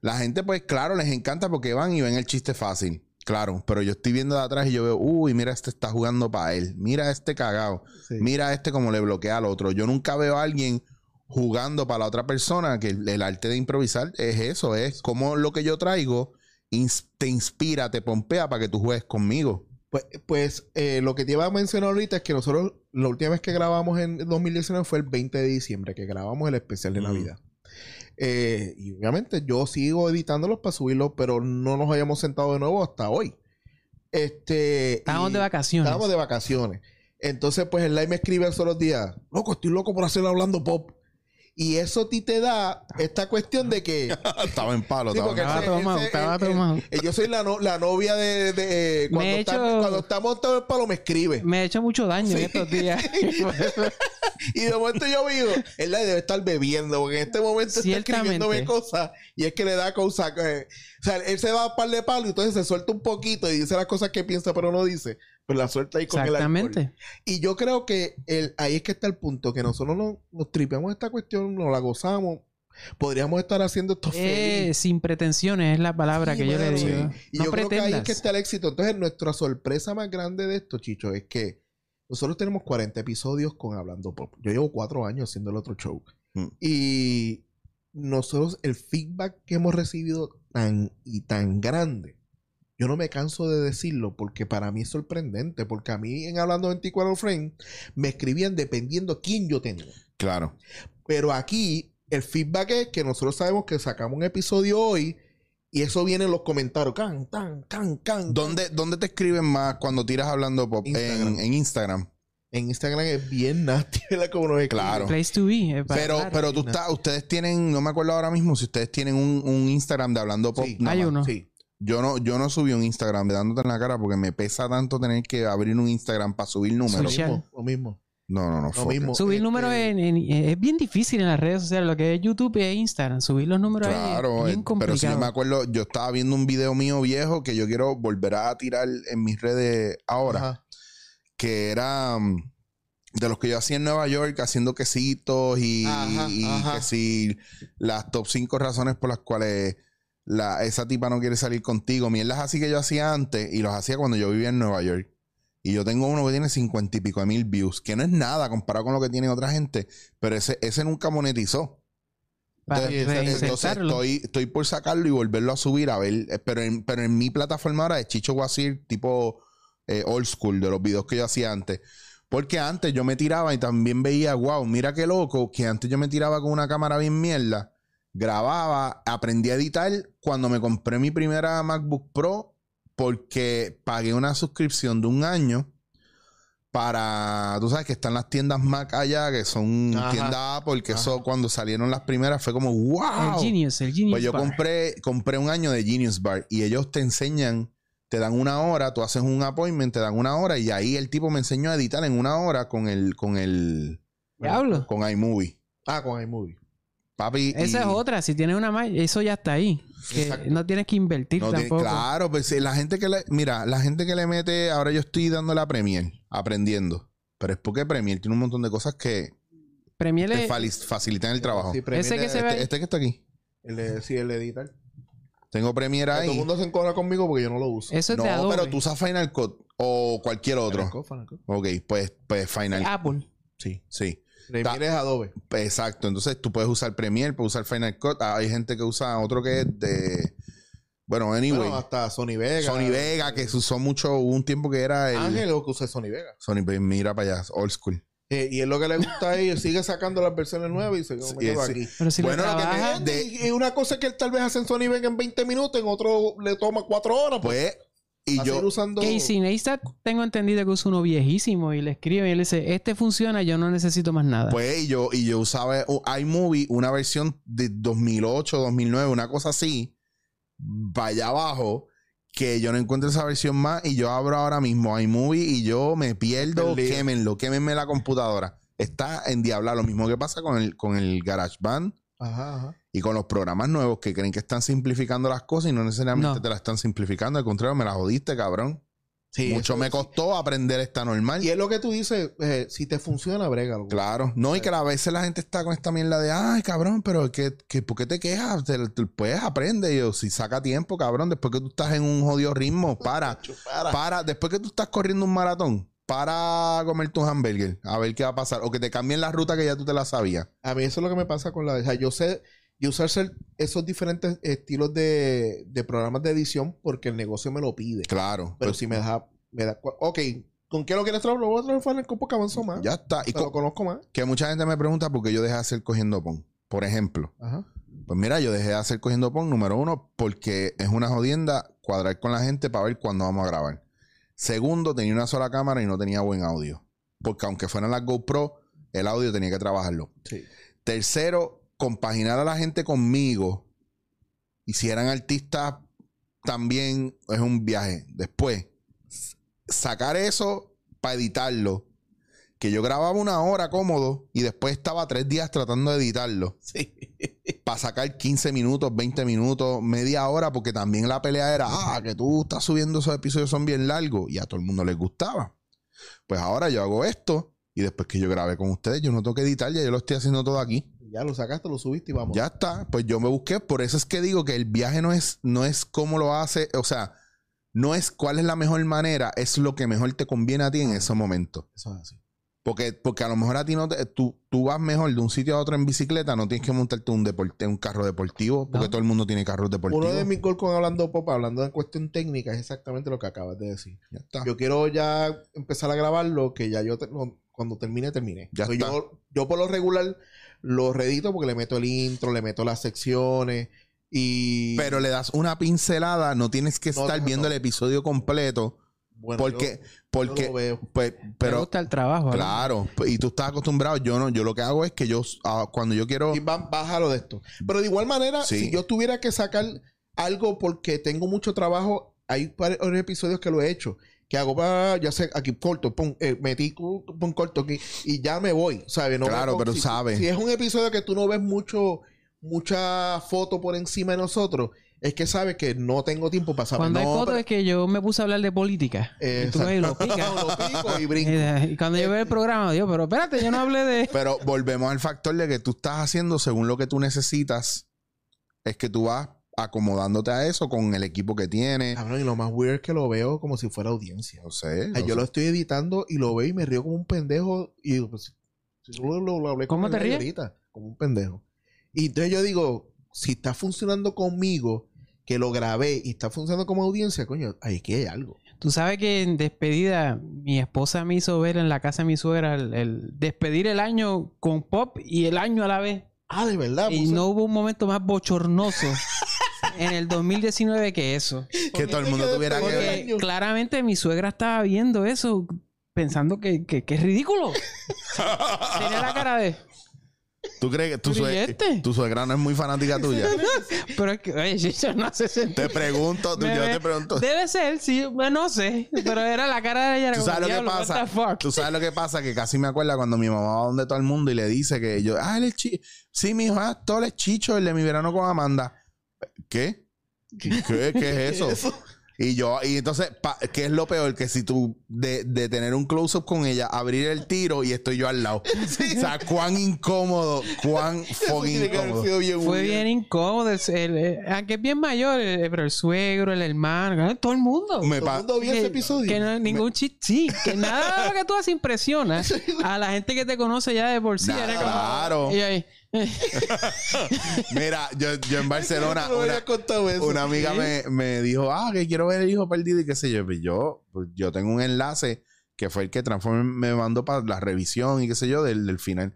la gente, pues claro, les encanta porque van y ven el chiste fácil. Claro, pero yo estoy viendo de atrás y yo veo, uy, mira, este está jugando para él. Mira este cagado. Sí. Mira este como le bloquea al otro. Yo nunca veo a alguien jugando para la otra persona, que el, el arte de improvisar es eso, es como lo que yo traigo ins- te inspira, te pompea para que tú juegues conmigo. Pues, pues eh, lo que te iba a mencionar ahorita es que nosotros, la última vez que grabamos en 2019 fue el 20 de diciembre, que grabamos el especial de Mm. Eh, y obviamente yo sigo editándolos para subirlos, pero no nos hayamos sentado de nuevo hasta hoy. Este, Estábamos de vacaciones. Estábamos de vacaciones. Entonces, pues el live me escribe hace los días, loco, estoy loco por hacerlo hablando pop. Y eso a ti te da esta cuestión de que estaba en palo. Sí, estaba en tomado, estaba tomado. eh, yo soy la, no- la novia de, de- eh, cuando, Me he está, hecho- cuando está montado el palo me escribe. Me ha hecho mucho daño en estos días. Y de momento yo digo, él la debe estar bebiendo, porque en este momento está escribiéndome cosas y es que le da cosa. que- o sea, él se va a par de palo y entonces se suelta un poquito y dice las cosas que piensa pero no dice. Pues la suelta ahí con el alcohol. Exactamente. Y yo creo que el, ahí es que está el punto, que nosotros nos, nos tripeamos esta cuestión, nos la gozamos. Podríamos estar haciendo esto Eh, feliz. sin pretensiones es la palabra Sí, que yo le digo. sí. Y no yo creo que ahí es que está el éxito. Entonces, nuestra sorpresa más grande de esto, Chicho, es que nosotros tenemos 40 episodios con Hablando Pop. Yo llevo cuatro años haciendo el otro show. Mm. Y nosotros, el feedback que hemos recibido tan y tan grande, yo no me canso de decirlo porque para mí es sorprendente. Porque a mí en Hablando 24 Frame me escribían dependiendo quién yo tenía. Claro. Pero aquí el feedback es que nosotros sabemos que sacamos un episodio hoy y eso viene en los comentarios. Can, can, can, can. ¿Dónde, ¿Dónde te escriben más cuando tiras hablando pop? Instagram. En, en Instagram. En Instagram es bien nasty, ¿verdad? Como nos escriben. Claro. Place to be. Pero, hablar. pero tú no. estás, ustedes tienen, no me acuerdo ahora mismo si ustedes tienen un, un Instagram de hablando pop. Sí. Hay uno. Sí. Yo no, yo no subí un Instagram de dándote en la cara porque me pesa tanto tener que abrir un Instagram para subir números. Social. mismo, lo mismo. No, no, no. Lo mismo. Subir Este, números en, en- es bien difícil en las redes sociales. Lo que es YouTube y Instagram. Subir los números ahí es bien eh, pero si yo complicado. me acuerdo, yo estaba viendo un video mío viejo que yo quiero volver a tirar en mis redes ahora, Ajá. que era mm, de los que yo hacía en Nueva York haciendo quesitos y, Ajá, y ajá. que si las top 5 razones por las cuales la, esa tipa no quiere salir contigo, mierdas así que yo hacía antes y los hacía cuando yo vivía en Nueva York. Y yo tengo uno que tiene cincuenta y pico de mil views, que no es nada comparado con lo que tiene otra gente, pero ese, ese nunca monetizó. Entonces, estoy, estoy por sacarlo y volverlo a subir a ver. eh, Pero en, pero en mi plataforma ahora es Chicho Guasir, tipo eh, old school, de los videos que yo hacía antes. Porque antes yo me tiraba y también veía, wow, mira qué loco, que antes yo me tiraba con una cámara bien mierda, grababa, aprendí a editar cuando me compré mi primera MacBook Pro porque pagué una suscripción de un año para, tú sabes que están las tiendas Mac allá, que son Ajá. tiendas Apple, que Ajá. eso cuando salieron las primeras fue como, wow. El Genius, el Genius. Pues yo Bar. compré, compré un año de Genius Bar y ellos te enseñan, te dan una hora, tú haces un appointment, te dan una hora y ahí el tipo me enseñó a editar en una hora con el, con el, Diablo. con iMovie. Ah, con iMovie. Papi. Esa y- es otra. Si tienes una Mac, eso ya está ahí. Que no tienes que invertir no tiene- tampoco. claro, pues la gente que le, mira, la gente que le mete, ahora yo estoy dando la Premiere, aprendiendo. Pero es porque Premiere tiene un montón de cosas que Premiere te facilitan el trabajo. Sí, Premiere, Ese que se ve Este, ahí. este que está aquí. El, de- sí, el editar. Tengo Premiere Todo el ahí. mundo se encobra conmigo porque yo no lo uso. Eso es No, de Adobe. pero tú usas Final Cut o cualquier otro. Final Cut, Final Cut. Ok, pues, pues Final Apple. Sí. Sí. Premiere es Adobe. Exacto. Entonces tú puedes usar Premiere, puedes usar Final Cut. Ah, Hay gente que usa otro que es de. Bueno, anyway. Bueno, hasta Sony Vega. Sony Vega, que se usó mucho, hubo un tiempo que era el. Ángel lo que usa es Sony Vega. Sony Vega, mira para allá, old school. Eh, y es lo que le gusta a ellos. Sigue sacando las versiones nuevas y se Sí, sí. aquí. Pero si Bueno, lo que te- trabajas, de- una cosa que él tal vez hace en Sony Vega en 20 minutos, en otro le toma 4 horas. Pues, Pues, y yo. usando. Casey Neistat, tengo entendido que usa uno viejísimo y le escribe y él dice, este funciona, yo no necesito más nada. Pues y yo, y yo usaba uh, iMovie, una versión de 2008, 2009, una cosa así, para allá abajo, que yo no encuentro esa versión más y yo abro ahora mismo iMovie y yo me pierdo, Perdido. quémenlo, quémenme la computadora. Está en diabla, lo mismo que pasa con el, con el GarageBand Ajá, ajá. Y con los programas nuevos que creen que están simplificando las cosas y no necesariamente No. te las están simplificando, al contrario, me las jodiste, cabrón. Sí, Mucho eso me sí. costó aprender esta normal. Y es lo que tú dices, eh, si te funciona, brégalo. Claro, no, y que a veces la gente está con esta mierda de, ay, cabrón, pero que, que ¿por qué te quejas? Te- te- pues aprende, y yo, si saca tiempo, cabrón, después que tú estás en un jodido ritmo, para, Para. para, después que tú estás corriendo un maratón, para comer tu hamburger, a ver qué va a pasar, o que te cambien la ruta que ya tú te la sabías. A mí eso es lo que me pasa con la... O sea, yo sé... Yo usar ser- esos diferentes estilos de, de programas de edición porque el negocio me lo pide. Claro, Pero pues, si me da... Me da ok, ¿con qué lo quieres trabajar? Lo voy a trabajar que avanzó más. ya está. Y Y lo co- conozco más. que mucha gente me pregunta por qué yo dejé de hacer cogiendo pon. Por ejemplo, Ajá. Pues mira, yo dejé de hacer cogiendo pon, número uno, porque es una jodienda cuadrar con la gente para ver cuándo vamos a grabar. Segundo, tenía una sola cámara y no tenía buen audio. Porque aunque fueran las GoPro, el audio tenía que trabajarlo. Sí. Tercero, compaginar a la gente conmigo. Y si eran artistas, también es un viaje. Después, sacar eso para editarlo. Que yo grababa una hora cómodo y después estaba tres días tratando de editarlo Sí. para sacar 15 minutos, 20 minutos, media hora, porque también la pelea era, ah, que tú estás subiendo esos episodios son bien largos y a todo el mundo les gustaba. Pues ahora yo hago esto y después que yo grabé con ustedes, yo no tengo que editar, ya yo lo estoy haciendo todo aquí. Ya lo sacaste, lo subiste y vamos. Ya está, pues yo me busqué, por eso es que digo que el viaje no es, no es cómo lo hace, o sea, no es cuál es la mejor manera, es lo que mejor te conviene a ti en ese momento. Eso es así. Porque, porque a lo mejor a ti no te, tú, tú vas mejor de un sitio a otro en bicicleta, no tienes que montarte un deporte, un carro deportivo, porque No. todo el mundo tiene carros deportivos. Uno de mis goals con Hablando Pop, hablando de cuestión técnica, es exactamente lo que acabas de decir. Ya está. Yo quiero ya empezar a grabarlo, que ya yo te- no, cuando termine, termine. Ya está. yo, yo por lo regular lo redito porque le meto el intro, le meto las secciones y... Pero le das una pincelada, no tienes que No, estar no, viendo no. el episodio completo, bueno, porque, yo- yo porque, lo veo. pues, me pero, gusta el trabajo. claro, y tú estás acostumbrado, yo no, yo lo que hago es que yo, ah, cuando yo quiero, Y va- bájalo de esto. Pero de igual manera, Sí. si yo tuviera que sacar algo porque tengo mucho trabajo, hay varios episodios que lo he hecho. Que hago para, ya sé, aquí corto, pum, eh, metí pum, corto aquí y ya me voy, ¿sabes? No me Claro, pero si, sabe. Si es un episodio que tú no ves mucho, mucha foto por encima de nosotros, es que sabes que no tengo tiempo para saber. Cuando hay No, fotos pero- es que yo me puse a hablar de política. Eh, y tú ves y lo picas. lo pico y brinco. y cuando yo veo el programa, digo, pero espérate, yo no hablé de... pero volvemos al factor de que tú estás haciendo según lo que tú necesitas, es que tú vas acomodándote a eso con el equipo que tienes. Cabrón, y lo más weird es que lo veo como si fuera audiencia. No sé. Ay, no yo sé. lo estoy editando y lo veo y me río como un pendejo. Y pues, si solo lo, lo hablé con ¿Cómo te él ríes? ahorita, como un pendejo. Y entonces yo digo, si está funcionando conmigo, que lo grabé y está funcionando como audiencia, coño, ahí que hay algo. Tú sabes que en despedida, mi esposa me hizo ver en la casa de mi suegra el, el despedir el año con pop y el año a la vez. Ah, de verdad. Y puso- no hubo un momento más bochornoso en el 2019 que eso. que todo el mundo tuviera que ver. claramente mi suegra estaba viendo eso pensando que, que, que es ridículo. Tenía la cara de... ¿Tú crees que tu, Pero ¿y sue- este? tu suegra no es muy fanática tuya? Pero es que, oye, Chicho, no hace sentido. te pregunto, tú- yo te pregunto. Debe ser, sí, bueno, no sé. Pero era la cara de ella. ¿Tú como, sabes lo que "Diablo, what pasa? the fuck?". Tú sabes lo que pasa, que casi me acuerda cuando mi mamá va donde todo el mundo y le dice que yo, ah, él es chicho. Sí, mi hijo, ah, todo es chicho, el de mi verano con Amanda. ¿Qué? ¿Qué, qué- qué es eso? Y yo, y entonces, pa- ¿qué es lo peor? Que si tú, de, de tener un close-up con ella, abrir el tiro y estoy yo al lado. O sea, cuán incómodo, cuán fucking incómodo. sido bien Fue bien incómodo. el- el- eh, aunque es bien mayor, eh, pero el suegro, el hermano, todo el mundo. Me Todo el mundo vio ese Que- episodio. Que no, ningún chiste. Sí, que nada de lo que tú haces impresiona a la gente que te conoce ya de por sí. Nah, Era como- claro. Y ahí, Mira, yo, yo en Barcelona, una, amiga me, me dijo, ah, que quiero ver el hijo perdido y qué sé yo. Pues yo, pues yo tengo un enlace que fue el que Transform me mandó para la revisión y qué sé yo del, del final.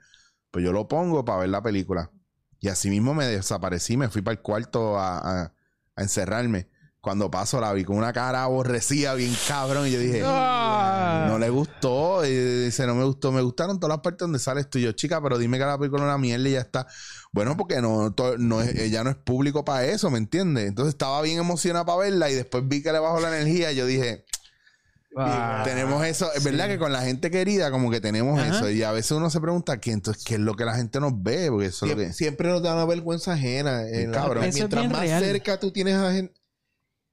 Pues yo lo pongo para ver la película. Y así mismo me desaparecí, me fui para el cuarto a, a- a encerrarme. Cuando paso la vi con una cara aborrecida, bien cabrón. Y yo dije, Ah. no le gustó. Y dice, no me gustó. Me gustaron todas las partes donde sales tú y yo, chica, pero dime que la película es una mierda y ya está. Bueno, porque no, to- no es, ella no es público para eso, ¿me entiendes? Entonces estaba bien emocionada para verla y después vi que le bajó la energía y yo dije, Ah. tenemos eso. Es verdad que con la gente querida como que tenemos Ajá. eso. Y a veces uno se pregunta, ¿qué, entonces, ¿qué es lo que la gente nos ve? Porque eso es lo Siempre, que... siempre nos da una vergüenza ajena. en la- Cabrón. Mientras más real. cerca tú tienes a gente,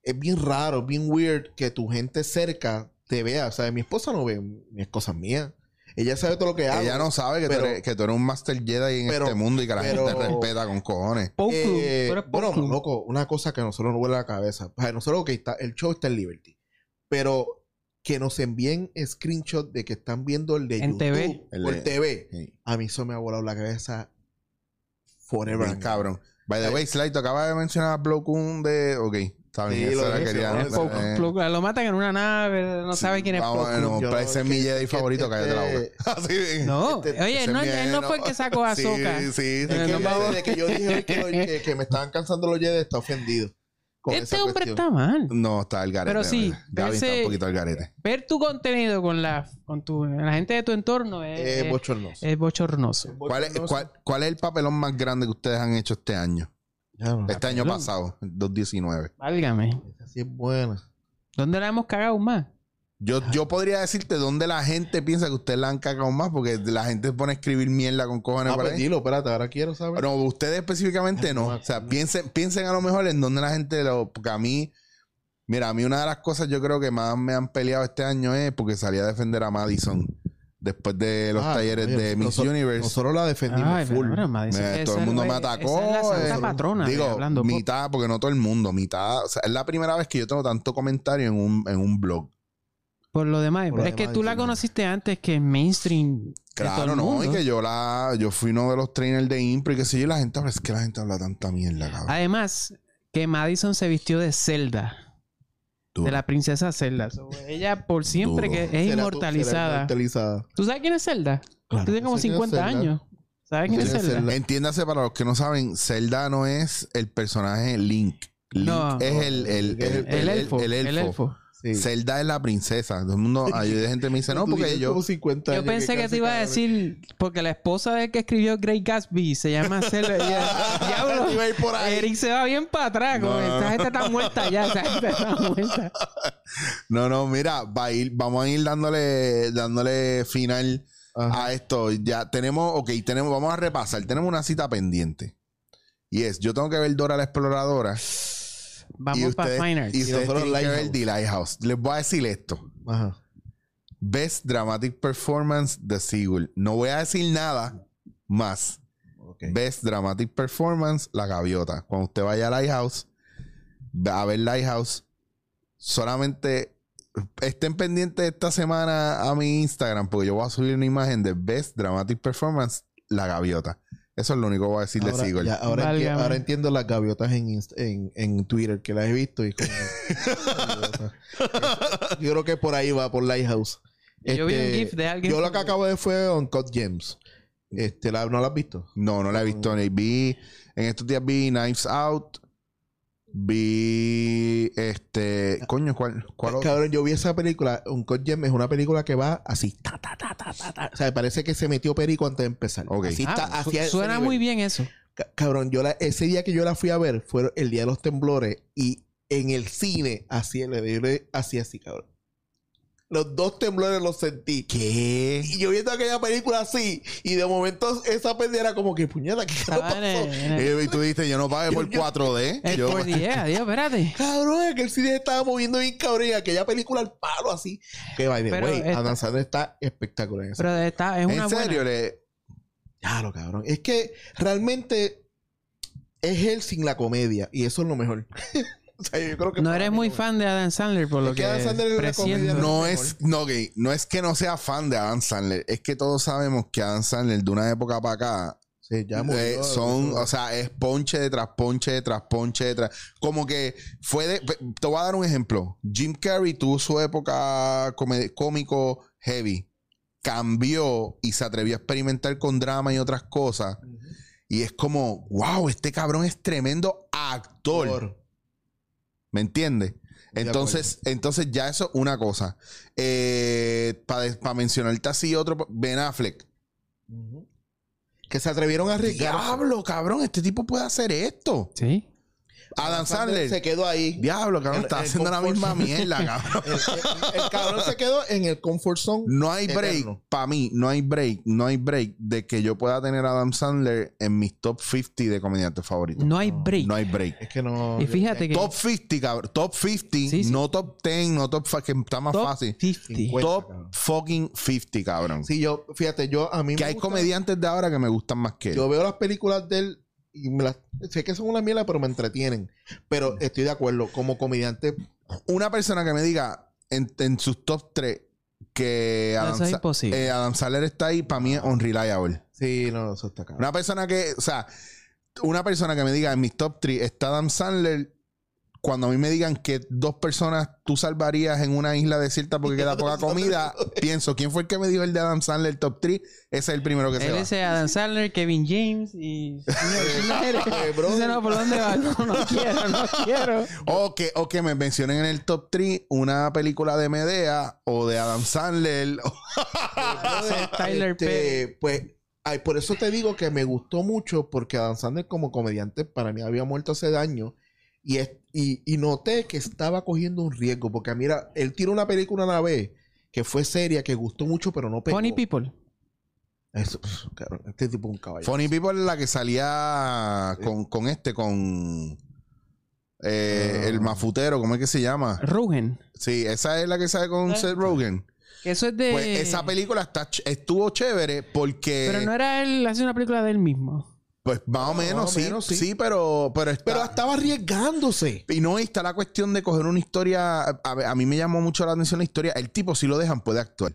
es bien raro, bien weird que tu gente cerca te vea. O sea, mi esposa no ve mis cosas mías. Ella sabe todo lo que hago. Ella no sabe que, pero- tú eres, que tú eres un Master Jedi en pero- este mundo y que la pero- gente te respeta con cojones. Eh, bueno, loco, una cosa que a nosotros nos vuela la cabeza. O sea, nosotros, que está, el show está en Liberty. Pero que nos envíen screenshot de que están viendo el de En YouTube TV. El por de- TV. Sí. A mí eso me ha volado la cabeza forever. Bien, cabrón. By the Ay. way, Sly, tú acabas de mencionar a Blow de. Ok, está bien. Sí, esa lo la quería. Es. Poku. eh, Lo, lo matan en una nave, no sabe quién es vamos, bueno, Yo- pero ese es mi Jedi favorito, que- cállate la boca. Así. No, Este- oye, ese no, él no fue el que sacó a Sí, Ahsoka. Sí, sí. Es que no desde que yo dije que, que- que me estaban cansando los Jedi, está ofendido. Este hombre cuestión. está mal. No, está el garete. Pero sí, Gaby está un poquito al garete. Ver tu contenido con la, con tu, la gente de tu entorno es, Eh, es- bochornoso. es bochornoso. ¿Cuál es, cuál, cuál es el papelón más grande que ustedes han hecho este año? Ya, Este año papelón. pasado, el 2019. Válgame. esa sí es buena. ¿Dónde la hemos cagado más? Yo, yo podría decirte dónde la gente piensa que ustedes la han cagado más, porque la gente se pone a escribir mierda con cojones Ah, por pues dilo, espérate, ahora quiero saber. No, ustedes específicamente no. O sea, piensen, piensen a lo mejor en dónde la gente lo. Porque a mí, mira, a mí una de las cosas yo creo que más me han peleado este año es porque salí a defender a Madison después de los Ah, talleres oye, de Miss nosotros- Universe. Nosotros la defendimos Ay, full. pero, Me- todo el es mundo me atacó. Esa es la santa eh, patrona. Digo, hablando mitad, porque no todo el mundo, mitad. O sea, es la primera vez que yo tengo tanto comentario en un, en un blog. Por lo demás. Por pero lo es que demás, tú la sí. conociste antes que en mainstream. Claro, no, y que yo la, yo fui uno de los trainers de Impro y que sé yo, y la gente, pero es que la gente habla tanta mierda, cabrón. Además, que Madison se vistió de Zelda. Duro. De la princesa Zelda. So, ella por siempre Duro. que es inmortalizada. inmortalizada. ¿Tú sabes quién es Zelda? Claro. Tú tienes como Sé quién es 50 Zelda. años. ¿Sabes quién es ¿Quién es Zelda? Zelda? Entiéndase para los que no saben, Zelda no es el personaje Link. Link No. es el, el, el, El elfo. el El elfo. elfo. Sí. Zelda es la princesa. Todo el mundo, hay gente que me dice, no, porque yo. como 50 Yo pensé que te iba a decir, porque la esposa del que escribió Great Gatsby se llama Zelda. Diablo, Iba a ir por ahí. Eric se va bien para atrás. No, esta no. gente está muerta ya. Esta gente está muerta. No, no, mira, va a ir, vamos a ir dándole, dándole final Ajá. a esto. Ya tenemos, ok, tenemos, vamos a repasar. Tenemos una cita pendiente. Y es, yo tengo que ver Dora la Exploradora. Y Vamos para Fine Arts. y ustedes nosotros Lighthouse. The Lighthouse. Les voy a decir esto. Ajá. Best Dramatic Performance The Seagull. No voy a decir nada más. Ok. Best Dramatic Performance La Gaviota. Cuando usted vaya a Lighthouse, va a ver Lighthouse, solamente estén pendientes esta semana a mi Instagram porque yo voy a subir una imagen de Best Dramatic Performance La Gaviota. Eso es lo único que voy a decir de Ahora, ya, ahora, enti- ahora entiendo las gaviotas en, Inst- en, en Twitter que las he visto y como- yo creo que por ahí va por Lighthouse. Yo vi un Este, GIF de alguien. Yo lo que acabo de ver fue Uncut Gems. Este, ¿la- ¿No la has visto? No, no la he visto. ni Vi, en estos días vi Knives Out. Vi este. Coño, ¿cuál, cuál otro? Cabrón, yo vi esa película. Uncut Gems es una película que va así. Ta, ta, ta, ta, ta, ta. O sea, parece que se metió perico antes de empezar. Ok. Así Ah, está, su- hacia suena nivel. muy bien eso. Ca- Cabrón, yo la, ese día que yo la fui a ver fue el día de los temblores y en el cine así, le- así, así, cabrón. Los dos temblores los sentí. ¿Qué? Y yo viendo aquella película así, y de momento esa pendeja era como que puñeta, ¿qué pasó? Eh, y tú dijiste, yo no pagué por Yo- yo- 4D. el Yo- 4D, adiós, espérate. Cabrón, es que el cine estaba moviendo bien cabrón y aquella película al palo así. Que by the way, Adam Sandler está espectacular en esa. Pero está, es una en serio, buena. le, Ya lo cabrón. Es que realmente es él sin la comedia y eso es lo mejor. o sea, yo creo que No eres mí muy no- fan de Adam Sandler por lo Es que, que Adam Sandler es una presiento. comedia no es, no, no es que no sea fan de Adam Sandler, es que todos sabemos que Adam Sandler de una época para acá Sí, ya murió, eh, son, o sea, es ponche detrás ponche detrás ponche detrás. Como que fue de. Te voy a dar un ejemplo. Jim Carrey tuvo su época cómico heavy. Cambió y se atrevió a experimentar con drama y otras cosas. Y es como, wow, este cabrón es tremendo actor. Por- ¿Me entiendes? De Entonces, entonces ya eso es una cosa. Para mencionarte así otro, Ben Affleck. Que se atrevieron a arriesgar. Diablo, cabrón, este tipo puede hacer esto. Sí. Adam Sandler. se quedó ahí. Diablo, cabrón, El- está el haciendo la misma mierda, cabrón. El, el- el cabrón se quedó en el comfort zone. No hay break, para mí, no hay break, no hay break de que yo pueda tener a Adam Sandler en mis top 50 de comediantes favoritos. No hay break. No hay break. Es que no. y fíjate que Top 50, cabrón. Top 50, Sí, sí. no top 10, no top 5, que está más top fácil. 50. Cincuenta. Top cabrón. fucking 50, cabrón. Sí, yo, fíjate, yo a mí que me hay gusta- comediantes de ahora que me gustan más que él. Yo veo las películas de él y me las, sé que son una mierda, pero me entretienen. Pero estoy de acuerdo, como comediante, Una persona que me diga en, en sus top 3 que Adam, eso es Sa- imposible. eh, Adam Sandler está ahí, para mí es unreliable. sí, no, eso está cabrón. Una persona que, o sea, una persona que me diga en mis top 3 está Adam Sandler. Cuando a mí me digan que dos personas tú salvarías en una isla desierta porque queda poca comida, pienso, ¿quién fue el que me dijo el de Adam Sandler top 3? Ese es el primero que se Él va. es Adam Sandler, Kevin James y... No, ¿por dónde va? No, no quiero, no quiero. O que, o que me mencionen en el top 3 una película de Medea o de Adam Sandler. Ese Tyler Este, Perry. Pues, ay, por eso te digo que me gustó mucho, porque Adam Sandler como comediante para mí había muerto hace años. Y, es- y, y noté que estaba cogiendo un riesgo, porque mira, él tiró una película una vez que fue seria, que gustó mucho, pero no pegó. Funny People. Eso, cabrón, este tipo es un caballo. Funny People es la que salía con, con este, con eh, Ah. el mafutero, ¿cómo es que se llama? Rugen. Sí, esa es la que sale con Ah. Seth Rogen. Que eso es de... Pues esa película está, ch- estuvo chévere porque, Pero no era él, hace una película de él mismo. Pues más o menos, sí, menos, sí, sí. pero, pero está, Pero estaba arriesgándose. y no y está la cuestión de coger una historia. A, a mí me llamó mucho la atención la historia. El tipo, si lo dejan, puede actuar.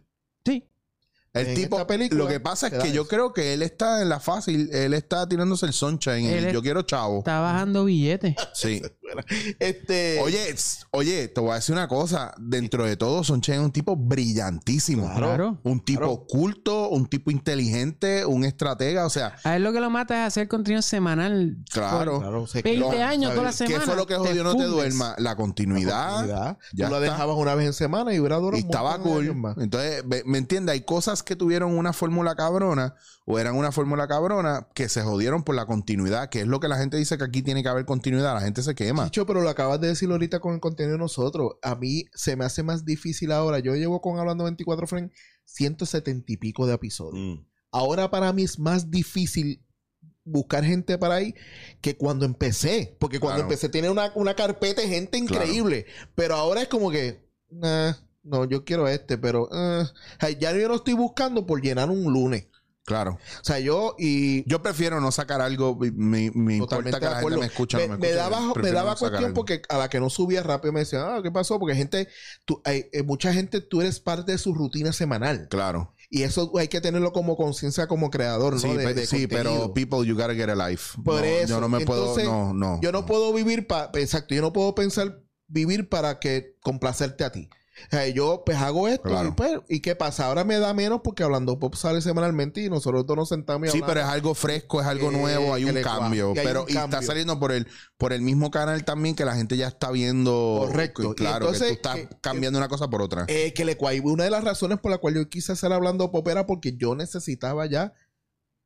El En tipo, esta película lo que pasa es que yo eso. creo que él está en la fácil, él está tirándose el sunshine. Él el es- yo quiero chavo. Está bajando billetes. Sí. Este. Oye, oye, te voy a decir una cosa. Dentro de todo, Sunshine es un tipo brillantísimo. Claro. Claro. Un tipo Claro. culto, un tipo inteligente, un estratega. O sea, A él lo que lo mata es hacer contenido semanal. claro. Claro, se 20 quedó, años toda la ¿Qué semana. fue lo que te jodió no te duerma? La continuidad. Oportunidad. Ya Tú la dejabas una vez en semana y hubiera durado Y estaba cool. Entonces, ve- ¿me entiendes? Hay cosas que tuvieron una fórmula cabrona o eran una fórmula cabrona que se jodieron por la continuidad, que es lo que la gente dice que aquí tiene que haber continuidad. La gente se quema. Chicho, pero lo acabas de decir ahorita con el contenido de nosotros. A mí se me hace más difícil ahora. Yo llevo con Hablando 24 Friends 170 y pico de episodios. Mm. Ahora para mí es más difícil buscar gente para ahí que cuando empecé. Porque cuando Claro. empecé tenía una, una carpeta de gente increíble. Pero ahora es como que, nah, no, yo quiero este, pero eh, ya yo no estoy buscando por llenar un lunes. Claro. O sea, yo y Yo prefiero no sacar algo. Me, me importa que la gente me escuche o me, no me me escuche. daba, me daba no cuestión algo. porque a la que no subía rápido me decían, ah, ¿qué pasó? Porque gente, tú, hay, eh, mucha gente, tú eres parte de su rutina semanal. Claro. Y eso hay que tenerlo como conciencia como creador, ¿no? Sí, De- de sí, pero people, you gotta get a life. Por No, eso. Yo no me puedo. Entonces, No, no. Yo no puedo vivir para, exacto, yo no puedo pensar vivir para que complacerte a ti. Yo pues hago esto Claro. y pues, ¿y qué pasa? Ahora me da menos porque hablando pop sale semanalmente y nosotros dos nos sentamos y Sí, pero es algo fresco, es algo Eh, nuevo, hay que un cambio. hay pero un y está saliendo por el, por el mismo canal también que la gente ya está viendo. Correcto. Claro, entonces, que tú estás que- cambiando una cosa por otra. Eh, que le. Una de las razones por la cual yo quise hacer hablando pop era porque yo necesitaba ya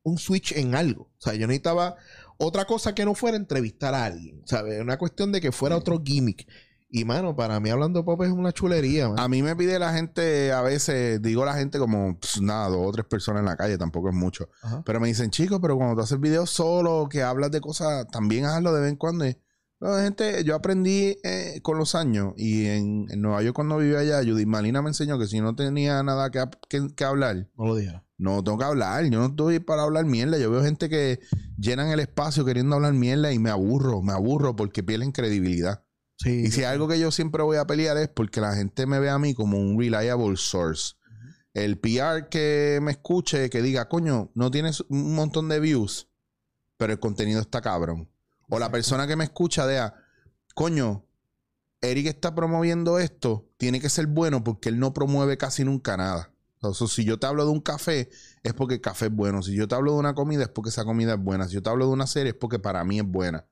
un switch en algo. O sea, yo necesitaba otra cosa que no fuera entrevistar a alguien. ¿Sabes? Una cuestión de que fuera otro gimmick. Y mano, para mí hablando pop es una chulería, man. A mí me pide la gente, a veces, digo la gente como, pues, nada, dos o tres personas en la calle, tampoco es mucho. Ajá. Pero me dicen, chicos, pero cuando tú haces videos solo, que hablas de cosas, también hazlo de vez en cuando. Y, no, gente, yo aprendí eh, con los años y en, en Nueva York cuando vivía allá, Judith Malina me enseñó que si no tenía nada que, que- que hablar, No lo dijera. no tengo que hablar. Yo no estoy para hablar mierda. Yo veo gente que llenan el espacio queriendo hablar mierda y me aburro, me aburro porque pierden credibilidad. Sí. Y si algo que yo siempre voy a pelear es porque la gente me ve a mí como un reliable source. El PR que me escuche, que diga, coño, no tienes un montón de views, pero el contenido está cabrón. O la persona que me escucha diga, coño, Eric está promoviendo esto, tiene que ser bueno porque él no promueve casi nunca nada. O sea, si yo te hablo de un café, es porque el café es bueno. Si yo te hablo de una comida, es porque esa comida es buena. Si yo te hablo de una serie, es porque para mí es buena.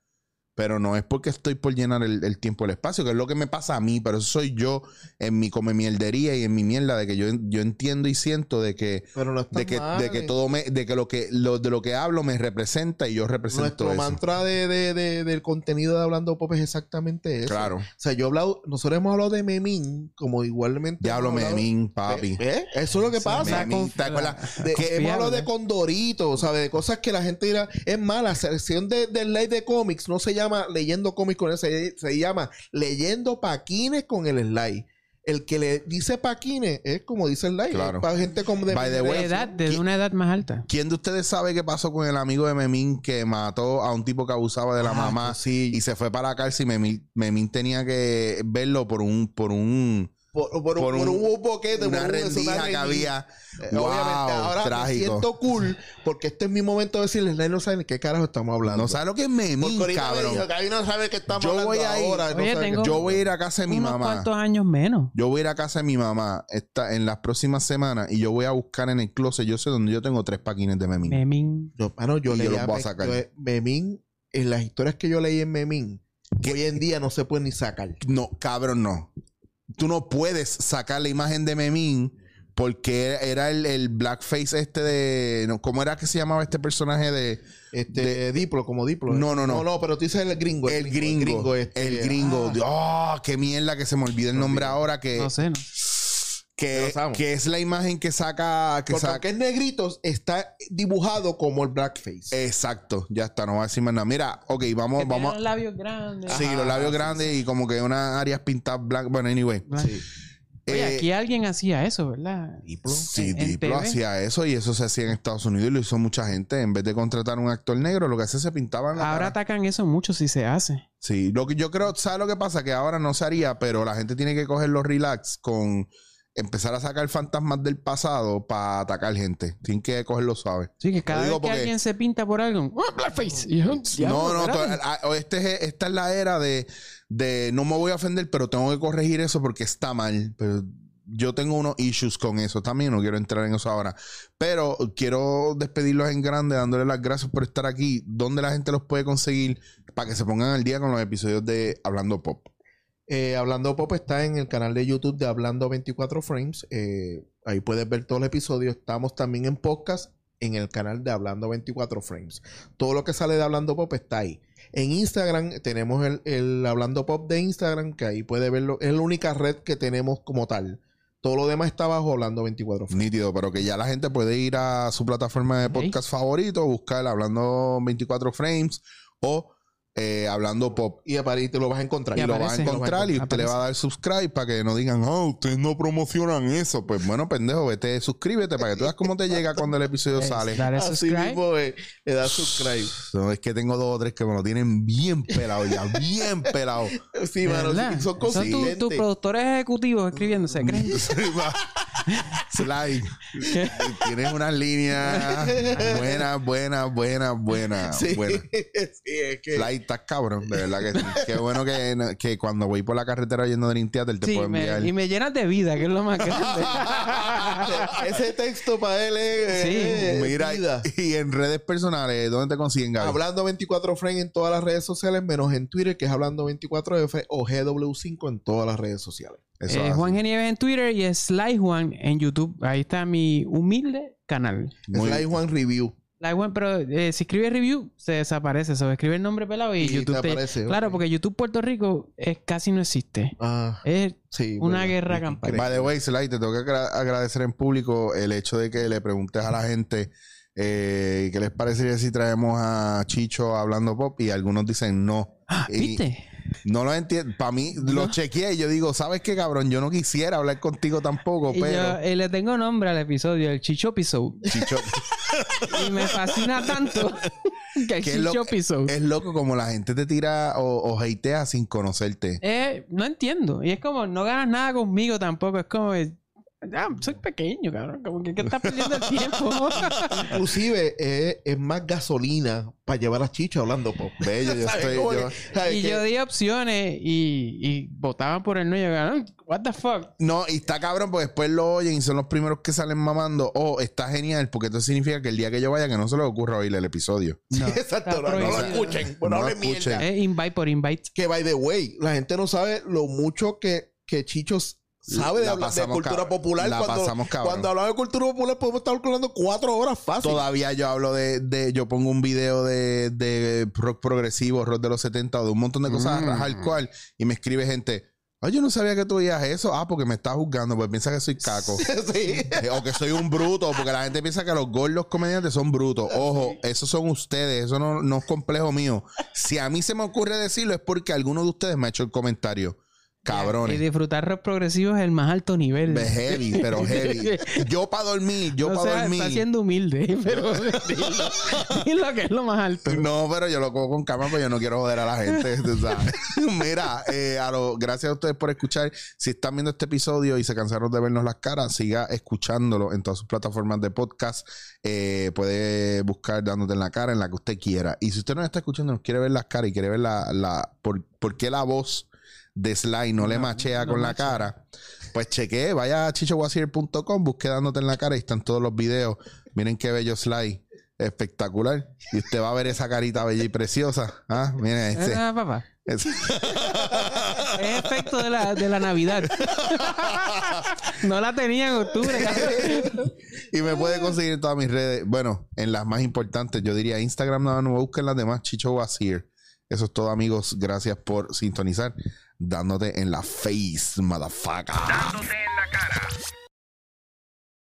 Pero no es porque estoy por llenar el, el tiempo, el espacio, que es lo que me pasa a mí, pero eso soy yo en mi come mierdería y en mi mierda, de que yo, yo entiendo y siento de que, Pero no está de que, mal, de que eh. todo me, de que lo que, lo, de lo que hablo me representa y yo represento Nuestro eso. mantra de, de- de- del contenido de Hablando Pop es exactamente eso. Claro. O sea, yo he hablado, nosotros hemos hablado de Memín, como igualmente. Hemos hablado- memín, papi. ¿Ves? Eso es lo que pasa. Memín, ¿te acuerdas? De- Que- hemos hablado de Condorito, ¿sabes? De cosas que la gente dirá. Es más, la sección de, del live de cómics no se llama leyendo cómics con ese, se llama leyendo paquines con el slide. El que le dice paquines es como dice el live. Claro. para gente como de. By the De way, edad, de ¿Qui- una edad más alta. ¿Quién de ustedes sabe qué pasó con el amigo de Memín que mató a un tipo que abusaba de la Ah, mamá sí. y se fue para la cárcel y Memín, Memín tenía que verlo por un, por un, por, por, por por un- un, boquete, una por un- rendija que había. Eh, Wow, Obviamente, ahora me trágico. siento cool porque este es mi momento de decirles, nadie no sabe ni qué carajo estamos hablando. No sabe lo que es me dijo cabrón. que ahí no sabe que estamos Yo hablando voy a ir- ahora. Oye, tengo- Yo voy a ir a casa de mi Unos mamá. cuantos años menos. Yo voy a ir a casa de mi mamá esta, en las próximas semanas y yo voy a buscar en el closet. Yo sé donde yo tengo tres paquines de Memín. Memín. Yo, mano, yo Y yo leía los voy a Me- sacar. yo- Memín, en las historias que yo leí en Memín, que hoy en día no se puede ni sacar. No, cabrón, no. Tú no puedes sacar la imagen de Memín porque era- el, el blackface este de... no, ¿Cómo era que se llamaba este personaje de... Este, Diplo, como Diplo. No, no, no. No, no, pero tú dices el gringo. El gringo. El gringo. este. Ah, Oh, qué mierda que se me olvida el nombre ahora. Que, No sé, ¿no? Que, que es la imagen que saca... Que porque saca aunque es negrito, está dibujado como el blackface. Exacto. Ya está. No voy a decir más nada. Mira, ok, vamos... Que vamos tiene los labios grandes. Sí, los labios grandes y como que unas áreas pintadas blancas. Bueno, anyway. Sí. Oye, Eh, aquí alguien hacía eso, ¿verdad? Diplo. Sí, en- Diplo hacía eso y eso se hacía en Estados Unidos y lo hizo mucha gente. En vez de contratar un actor negro, lo que hace es se pintaban la Ahora cara. atacan eso mucho si se hace. Sí, lo que yo creo, ¿sabes lo que pasa? Que ahora no se haría, pero la gente tiene que cogerlo relax con empezar a sacar fantasmas del pasado para atacar gente. Tienen que cogerlo suave. Sí, que cada vez que porque- alguien se pinta por algo, ¡oh, blackface! No, no, espérate. to- a- este es- esta es la era de, de no me voy a ofender, pero tengo que corregir eso porque está mal. Pero yo tengo unos issues con eso también, no quiero entrar en eso ahora. Pero quiero despedirlos en grande, dándole las gracias por estar aquí. ¿Dónde la gente los puede conseguir para que se pongan al día con los episodios de Hablando Pop? Eh, Hablando Pop está en el canal de YouTube de Hablando 24 Frames. Eh, ahí puedes ver todos los episodios. Estamos también en podcast en el canal de Hablando 24 Frames. Todo lo que sale de Hablando Pop está ahí. En Instagram tenemos el, el Hablando Pop de Instagram, que ahí puede verlo. Es la única red que tenemos como tal. Todo lo demás está bajo Hablando 24 Frames. Nítido, pero que ya la gente puede ir a su plataforma de podcast favorito, buscar Hablando 24 Frames o eh, Hablando Pop. Y ahí te lo vas a encontrar. Y y lo aparece, va a encontrar y usted le va a dar subscribe para que no digan, oh, ustedes no promocionan eso. Pues bueno, pendejo, vete, suscríbete para que tú veas cómo te llega cuando el episodio Es, sale. Dale Así subscribe. mismo le das subscribe. No, es que tengo dos o tres que me lo tienen bien pelado ya, bien pelado. Sí, mano. Sí, son Son tus productores ejecutivos escribiéndose. ¿Qué? Tienes unas líneas buenas, buenas, buenas, buenas. Sí, buenas. sí, es que... Slide, estás cabrón, de verdad que sí. Qué bueno que, que cuando voy por la carretera yendo Dream Theater te Sí, puedo me- enviar. y me llenas de vida, que es lo más grande. Ese texto para él es, Sí. es Mira, vida. y en redes personales, ¿dónde te consiguen, Gaby? Hablando 24 Frame en todas las redes sociales, menos en Twitter, que es Hablando 24F o GW5 en todas las redes sociales. Eso Eh, es Juan. Genieves en Twitter y Sly Juan en YouTube. Ahí está mi humilde canal. Sly Juan Review. Pero eh, si escribe review, se desaparece. Se escribe el nombre pelado y, Y YouTube te te- aparece, Claro, porque YouTube Puerto Rico es, casi no existe. Ah, Es sí. Una guerra campal. By the way, Sly, te tengo que agra- agradecer en público el hecho de que le preguntes a la gente eh, qué les parecería si traemos a Chicho hablando pop y algunos dicen no. Ah, Y ¿Viste? No lo entiendo. Para mí, lo chequeé y yo digo, ¿sabes qué, cabrón? Yo no quisiera hablar contigo tampoco, Y yo pero... eh, le tengo nombre al episodio, el Chicho Episode. Chicho, y me fascina tanto que el que es, lo- Episode. es loco como la gente te tira o, o hatea sin conocerte. Eh, no entiendo. Y es como, no ganas nada conmigo tampoco. Es como, Ya, soy pequeño, cabrón. Como que, ¿qué estás perdiendo el tiempo? Inclusive es, es más gasolina para llevar a Chicho hablando pop. Bello, yo ¿Sabes estoy. yo- que- y que- yo di opciones y, y votaban por el no. Y yo, cabrón, what the fuck. No, y está cabrón, porque después lo oyen y son los primeros que salen mamando. Oh, está genial, porque esto significa que el día que yo vaya, que no se les ocurra oír el episodio. No, Exacto, está no, no lo escuchen, no, No lo escuchen. Es invite por invite. Que by the way, la gente no sabe lo mucho que, que Chicho sabe de La hablar de cultura popular. La cuando, pasamos cabrón. cuando hablamos de cultura popular podemos estar hablando cuatro horas fácil. Todavía yo hablo de, de- yo pongo un video de, de rock progresivo, rock de los 70 o de un montón de cosas Mm. al cual y me escribe gente, ay, yo no sabía que tú veías eso. Ah, porque me estás juzgando, porque piensa que soy caco. sí. Eh, o que soy un bruto, porque la gente piensa que los gordos comediantes son brutos. Ojo, esos son ustedes, eso no, no es complejo mío. Si a mí se me ocurre decirlo es porque alguno de ustedes me ha hecho el comentario. Y Cabrones. disfrutar rock progresivo es el más alto nivel. Ve heavy, pero heavy. Yo para dormir, yo o para dormir. está siendo humilde, pero dilo, dilo que es lo más alto. No, pero yo lo cojo con calma porque yo no quiero joder a la gente. sabes. Mira, eh, a lo- gracias a ustedes por escuchar. Si están viendo este episodio y se cansaron de vernos las caras, siga escuchándolo en todas sus plataformas de podcast. Eh, puede buscar dándote en la cara, en la que usted quiera. Y si usted no está escuchando, nos quiere ver las caras y quiere ver la, la por, por qué la voz de Sly no, le machea no con la machea. cara, pues chequee, vaya a chichowasier.com, busque dándote en la cara y están todos los videos. Miren qué bello Sly. Espectacular. Y usted va a ver esa carita bella y preciosa. Ah, mire, ese- Ah, papá. Es efecto de la, de la Navidad. no la tenía en octubre. y me puede conseguir en todas mis redes. Bueno, en las más importantes, yo diría Instagram, no, no busquen las demás, Chicho Wasier. Eso es todo, amigos. Gracias por sintonizar. Dándote en la face, motherfucker. Dándote en la cara.